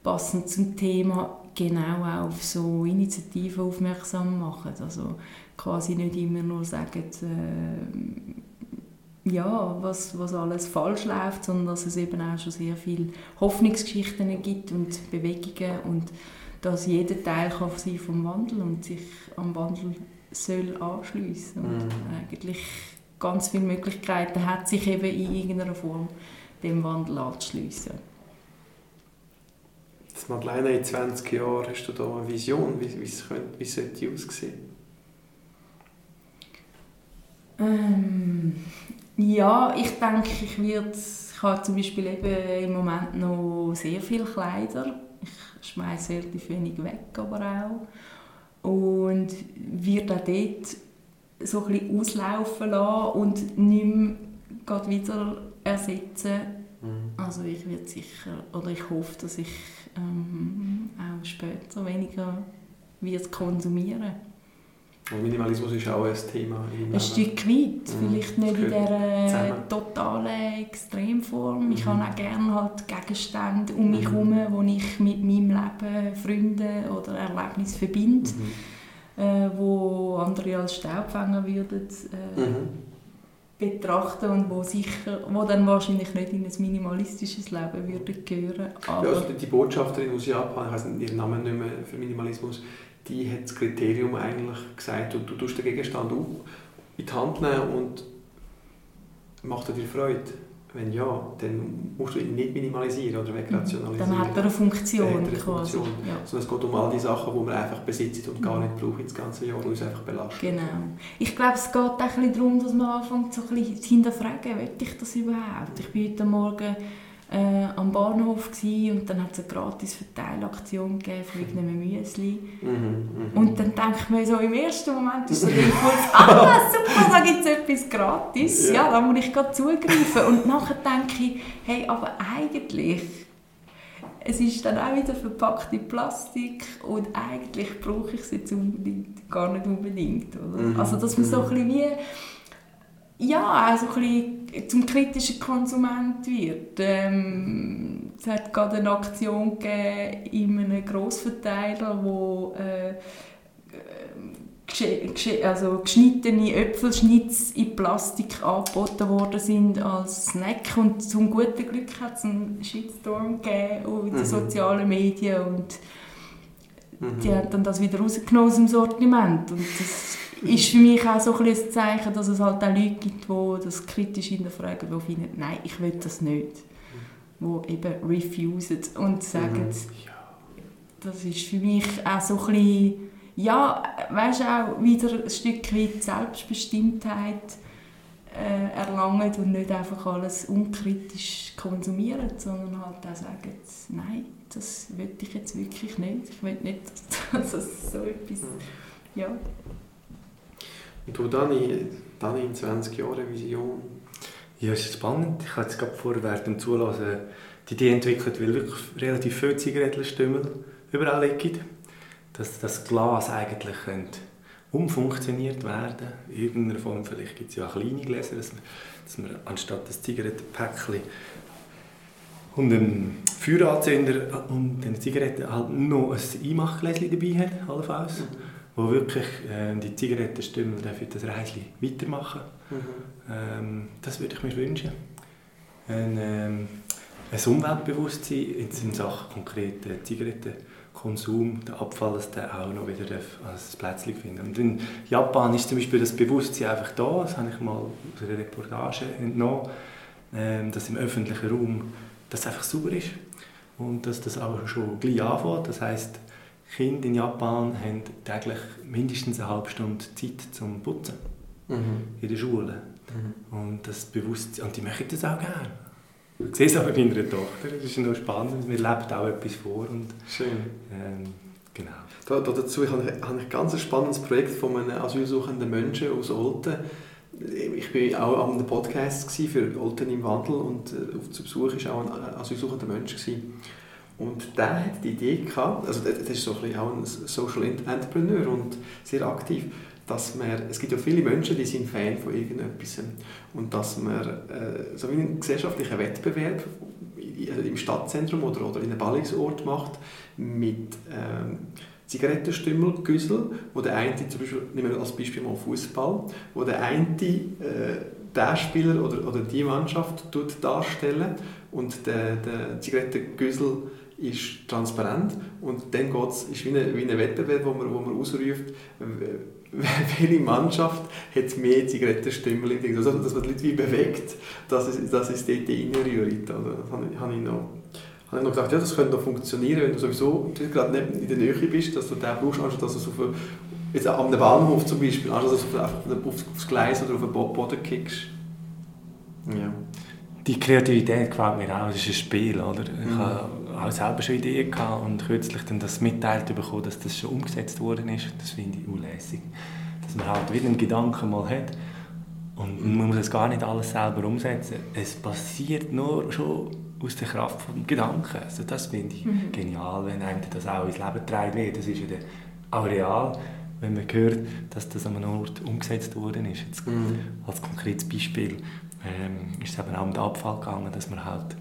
passend zum Thema genau auch auf so Initiativen aufmerksam machen. Also quasi nicht immer nur sagen, äh, ja, was, was alles falsch läuft, sondern dass es eben auch schon sehr viele Hoffnungsgeschichten gibt und Bewegungen und dass jeder Teil kann sein vom Wandel und sich am Wandel soll anschliessen und mhm. eigentlich ganz viele Möglichkeiten hat, sich eben in irgendeiner Form dem Wandel anzuschliessen. Jetzt Madeleine, in 20 Jahren hast du da eine Vision, wie, wie, es könnte, wie sollte aussehen? Ähm, ja, ich denke, ich werde, ich habe zum Beispiel eben im Moment noch sehr viele Kleider. Ich schmeiße relativ wenig weg, aber auch. Und werde auch dort so ein bisschen auslaufen lassen und nicht mehr wieder ersetzen. Mhm. Also ich werde sicher, oder ich hoffe, dass ich ähm, auch später weniger wird konsumieren und Minimalismus ist auch ein Thema. Ein Stück weit, mhm. vielleicht nicht in dieser totalen Extremform. Ich mhm. habe auch gerne halt Gegenstände um mich herum, mhm. die ich mit meinem Leben, Freunden oder Erlebnissen verbinde, mhm. äh, wo andere als Staubfänger würden äh, mhm betrachten und wo sicher, wo dann wahrscheinlich nicht in ein minimalistisches Leben würde gehören. Aber ja, also die Botschafterin aus Japan, ich weiß ihren Namen nicht mehr für Minimalismus, die hat das Kriterium eigentlich gesagt, du, du tust den Gegenstand in die Hand nehmen und macht er dir Freude. Wenn ja, dann musst du ihn nicht minimalisieren oder wegrationalisieren. Dann hat er eine Funktion. Eine Funktion. Ja. Sondern es geht um all die Sachen, die man einfach besitzt und gar nicht braucht das ganze Jahr und uns einfach belastet. Genau. Ich glaube, es geht auch ein bisschen darum, dass man anfängt so ein bisschen zu hinterfragen, will ich das überhaupt? Ich bin heute Morgen äh, am Bahnhof gewesen, und dann hat es eine gratis Verteilaktion gegeben für irgendeinem Müsli. Mhm, mh. Und dann denke ich mir so, im ersten Moment ist so der Impuls, ah super, da gibt es etwas gratis, ja. ja, da muss ich gerade zugreifen. Und nachher denke ich, hey, aber eigentlich, es ist dann auch wieder verpackt in Plastik und eigentlich brauche ich es jetzt unbedingt, gar nicht unbedingt. Oder? Mhm. Also dass man so ein bisschen wie ja, also ein bisschen zum kritischen Konsument wird. Ähm, es hat gerade eine Aktion gegeben in einem Grossverteiler, wo äh, also geschnittene Äpfelschnitz in Plastik angeboten worden sind als Snack und zum guten Glück hat es einen Shitstorm gegeben in den mhm. sozialen Medien und mhm. die haben dann das wieder rausgenommen aus dem Sortiment und das ist für mich auch so ein, ein Zeichen, dass es halt auch Leute gibt, die das kritisch hinterfragen, die finden, nein, ich will das nicht. Die eben refusen und sagen, mhm. das ist für mich auch so ein bisschen, ja, weißt auch wieder ein Stück weit Selbstbestimmtheit äh, erlangen und nicht einfach alles unkritisch konsumieren, sondern halt auch sagen, nein, das will ich jetzt wirklich nicht. Ich will nicht, dass es so etwas, ja. Und du dann in, dann in 20 Jahren Vision? Ja, es ist spannend. Ich habe jetzt gerade vor während dem Zulassen die Idee entwickelt, weil wirklich relativ viele Zigarettenstümmel überall liegen. Dass das Glas eigentlich könnte umfunktioniert werden. In irgendeiner Form, vielleicht gibt es ja auch kleine Gläser, dass man, dass man anstatt das Zigarettenpäckchen und einen Feueranzünder und eine Zigarette halt noch ein Einmachgläschen dabei hat, allenfalls, mhm. Wo wirklich äh, die Zigarettenstümmel dafür das Reisli weitermachen. Mhm. Ähm, das würde ich mir wünschen. Ein, ähm, ein Umweltbewusstsein in Sachen konkreten Zigarettenkonsum, der Abfall, dass der auch noch wieder als Plätzchen finden. Und in Japan ist zum Beispiel das Bewusstsein einfach da, das habe ich mal aus einer Reportage entnommen, ähm, dass im öffentlichen Raum das einfach sauber ist und dass das auch schon gleich anfängt. Das heisst, Kinder in Japan haben täglich mindestens eine halbe Stunde Zeit zum Putzen mhm. in der Schule. Mhm. Und das Bewusstsein, und die möchten das auch gerne. Ich sehe es auch bei meiner Tochter, das ist noch spannend, mir lebt auch etwas vor. Und, Schön. Ähm, genau. Da, da dazu habe ich, habe ich ein ganz spannendes Projekt von einem asylsuchenden Menschen aus Olten. Ich war auch am Podcast für Olten im Wandel und äh, auf zu Besuch war auch ein asylsuchender Mensch. Gewesen. Und der hat die Idee gehabt, also der ist so ein auch ein Social Entrepreneur und sehr aktiv, dass man, es gibt ja viele Menschen, die sind Fan von irgendetwas. Und dass man äh, so wie einen gesellschaftlichen Wettbewerb im Stadtzentrum oder, oder in einem Ballungsort macht mit ähm, Zigarettenstümmel, Güssel, wo der eine, zum Beispiel, nehmen wir als Beispiel mal Fußball, wo der eine äh, der Spieler oder, oder die Mannschaft darstellen und der, der Zigarettengüssel ist transparent und dann geht es, ist wie ein, wie ein Wettbewerb, wo man, wo man ausruft, welche Mannschaft hat mehr Zigarettenstümmel also, dass man die Leute wie bewegt, dass es, dass es dort reinrührt. Also, das habe ich, habe ich noch habe ich noch gedacht, ja, das könnte noch funktionieren, wenn du sowieso gerade nicht in der Nähe bist, dass du den brauchst, anstatt dass du so auf, jetzt einem Bahnhof zum Beispiel, anstatt dass du einfach aufs Gleis oder auf den Boden kickst. Ja. Die Kreativität gefällt mir auch, das ist ein Spiel, oder? Ich mhm. habe auch selber schon Ideen gehabt und kürzlich dann das mitteilt bekommen, dass das schon umgesetzt worden ist. Das finde ich unlässig. Dass man halt wieder einen Gedanken mal hat und man muss es gar nicht alles selber umsetzen. Es passiert nur schon aus der Kraft des Gedanken. Also das finde ich mhm. genial, wenn einem das auch ins Leben getragen wird. Das ist ja auch real, wenn man hört, dass das an einem Ort umgesetzt worden ist. Jetzt mhm. Als konkretes Beispiel ähm, ist es eben auch um den Abfall gegangen, dass man halt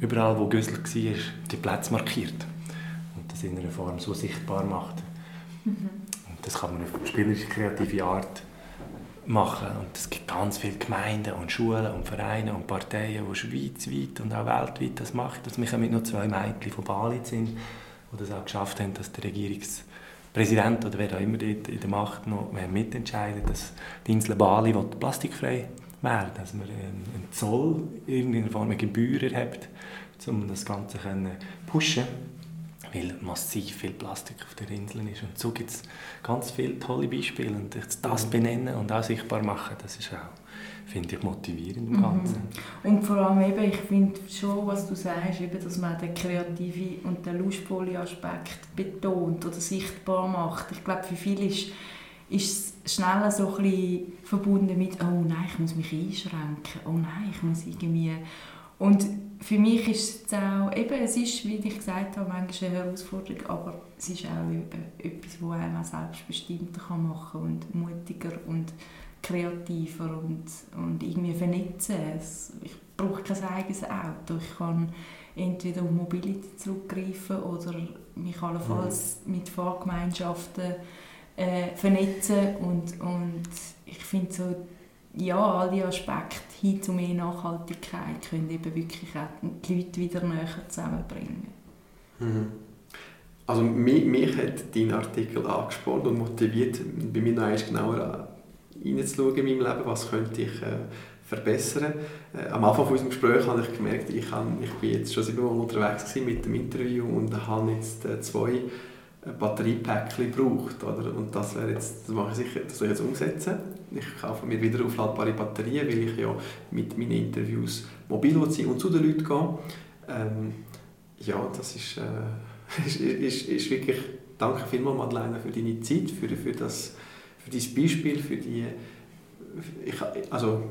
überall, wo Güssel war, die Plätze markiert und das in einer Form so sichtbar macht. Mhm. Und das kann man auf spielerische, kreative Art machen. Und es gibt ganz viele Gemeinden und Schulen und Vereine und Parteien, die schweizweit und auch weltweit das machen. Dass wir mit nur zwei Mädchen von Bali sind, die das auch geschafft haben, dass der Regierungspräsident oder wer auch immer dort in der Macht noch mitentscheidet, dass die Insel Bali plastikfrei werden, dass man einen Zoll in irgendeiner Form eine Gebühr erhebt, um das Ganze zu pushen weil massiv viel Plastik auf der Insel ist. Und so gibt es ganz viele tolle Beispiele. Und das mhm. benennen und auch sichtbar machen, das ist auch, finde ich, motivierend im mhm. Ganzen. Mhm. Und vor allem eben, ich finde schon, was du sagst, eben, dass man den kreativen und den lustvollen Aspekt betont oder sichtbar macht. Ich glaube, für viele ist, ist es schnell so ein bisschen verbunden mit «Oh nein, ich muss mich einschränken. Oh nein, ich muss irgendwie...» Und für mich ist es auch, eben, es ist, wie ich gesagt habe, manchmal eine Herausforderung, aber es ist auch etwas, das einem auch selbstbestimmter kann machen und mutiger und kreativer und, und irgendwie vernetzen. Ich brauche kein eigenes Auto. Ich kann entweder auf Mobility zurückgreifen oder mich allenfalls mhm. mit Fahrgemeinschaften äh, vernetzen und, und ich finde so ja, all diese Aspekte hin zu mehr Nachhaltigkeit können eben wirklich auch die Leute wieder näher zusammenbringen. Mhm. Also mich, mich hat dein Artikel angespornt und motiviert, bei mir noch einmal genauer reinzuschauen in meinem Leben, was könnte ich äh, verbessern. Äh, am Anfang von unserem Gespräch habe ich gemerkt, ich, habe, ich bin jetzt schon siebenmal unterwegs mit dem Interview und habe jetzt äh, zwei Batteriepäckchen braucht. Oder? Und das, wäre jetzt, das mache ich sicher, das soll ich jetzt umsetzen. Ich kaufe mir wieder aufladbare Batterien, weil ich ja mit meinen Interviews mobil sein und zu den Leuten gehe. Ähm, ja, das ist, äh, ist, ist, ist, wirklich... Danke vielmals, Madeleine, für deine Zeit, für, für, das, für dein Beispiel, für die... Ich, also,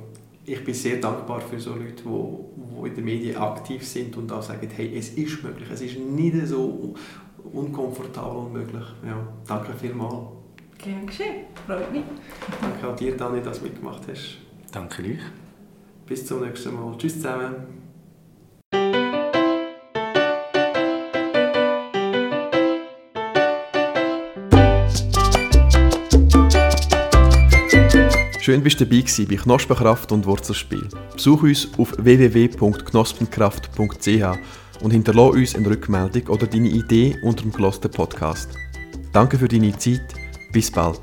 ich bin sehr dankbar für so Leute, die, die in den Medien aktiv sind und auch sagen, hey, es ist möglich, es ist nicht so unkomfortabel und möglich. Ja, danke vielmals. Gern geschehen, freut mich. Danke auch dir, Dani, dass du mitgemacht hast. Danke euch. Bis zum nächsten Mal. Tschüss zusammen. Schön, bist du dabei gewesen bei Knospenkraft und Wurzelspiel. Besuch uns auf www.knospenkraft.ch und hinterlasse uns eine Rückmeldung oder deine Idee unter dem gelosten Podcast. Danke für deine Zeit. Bis bald.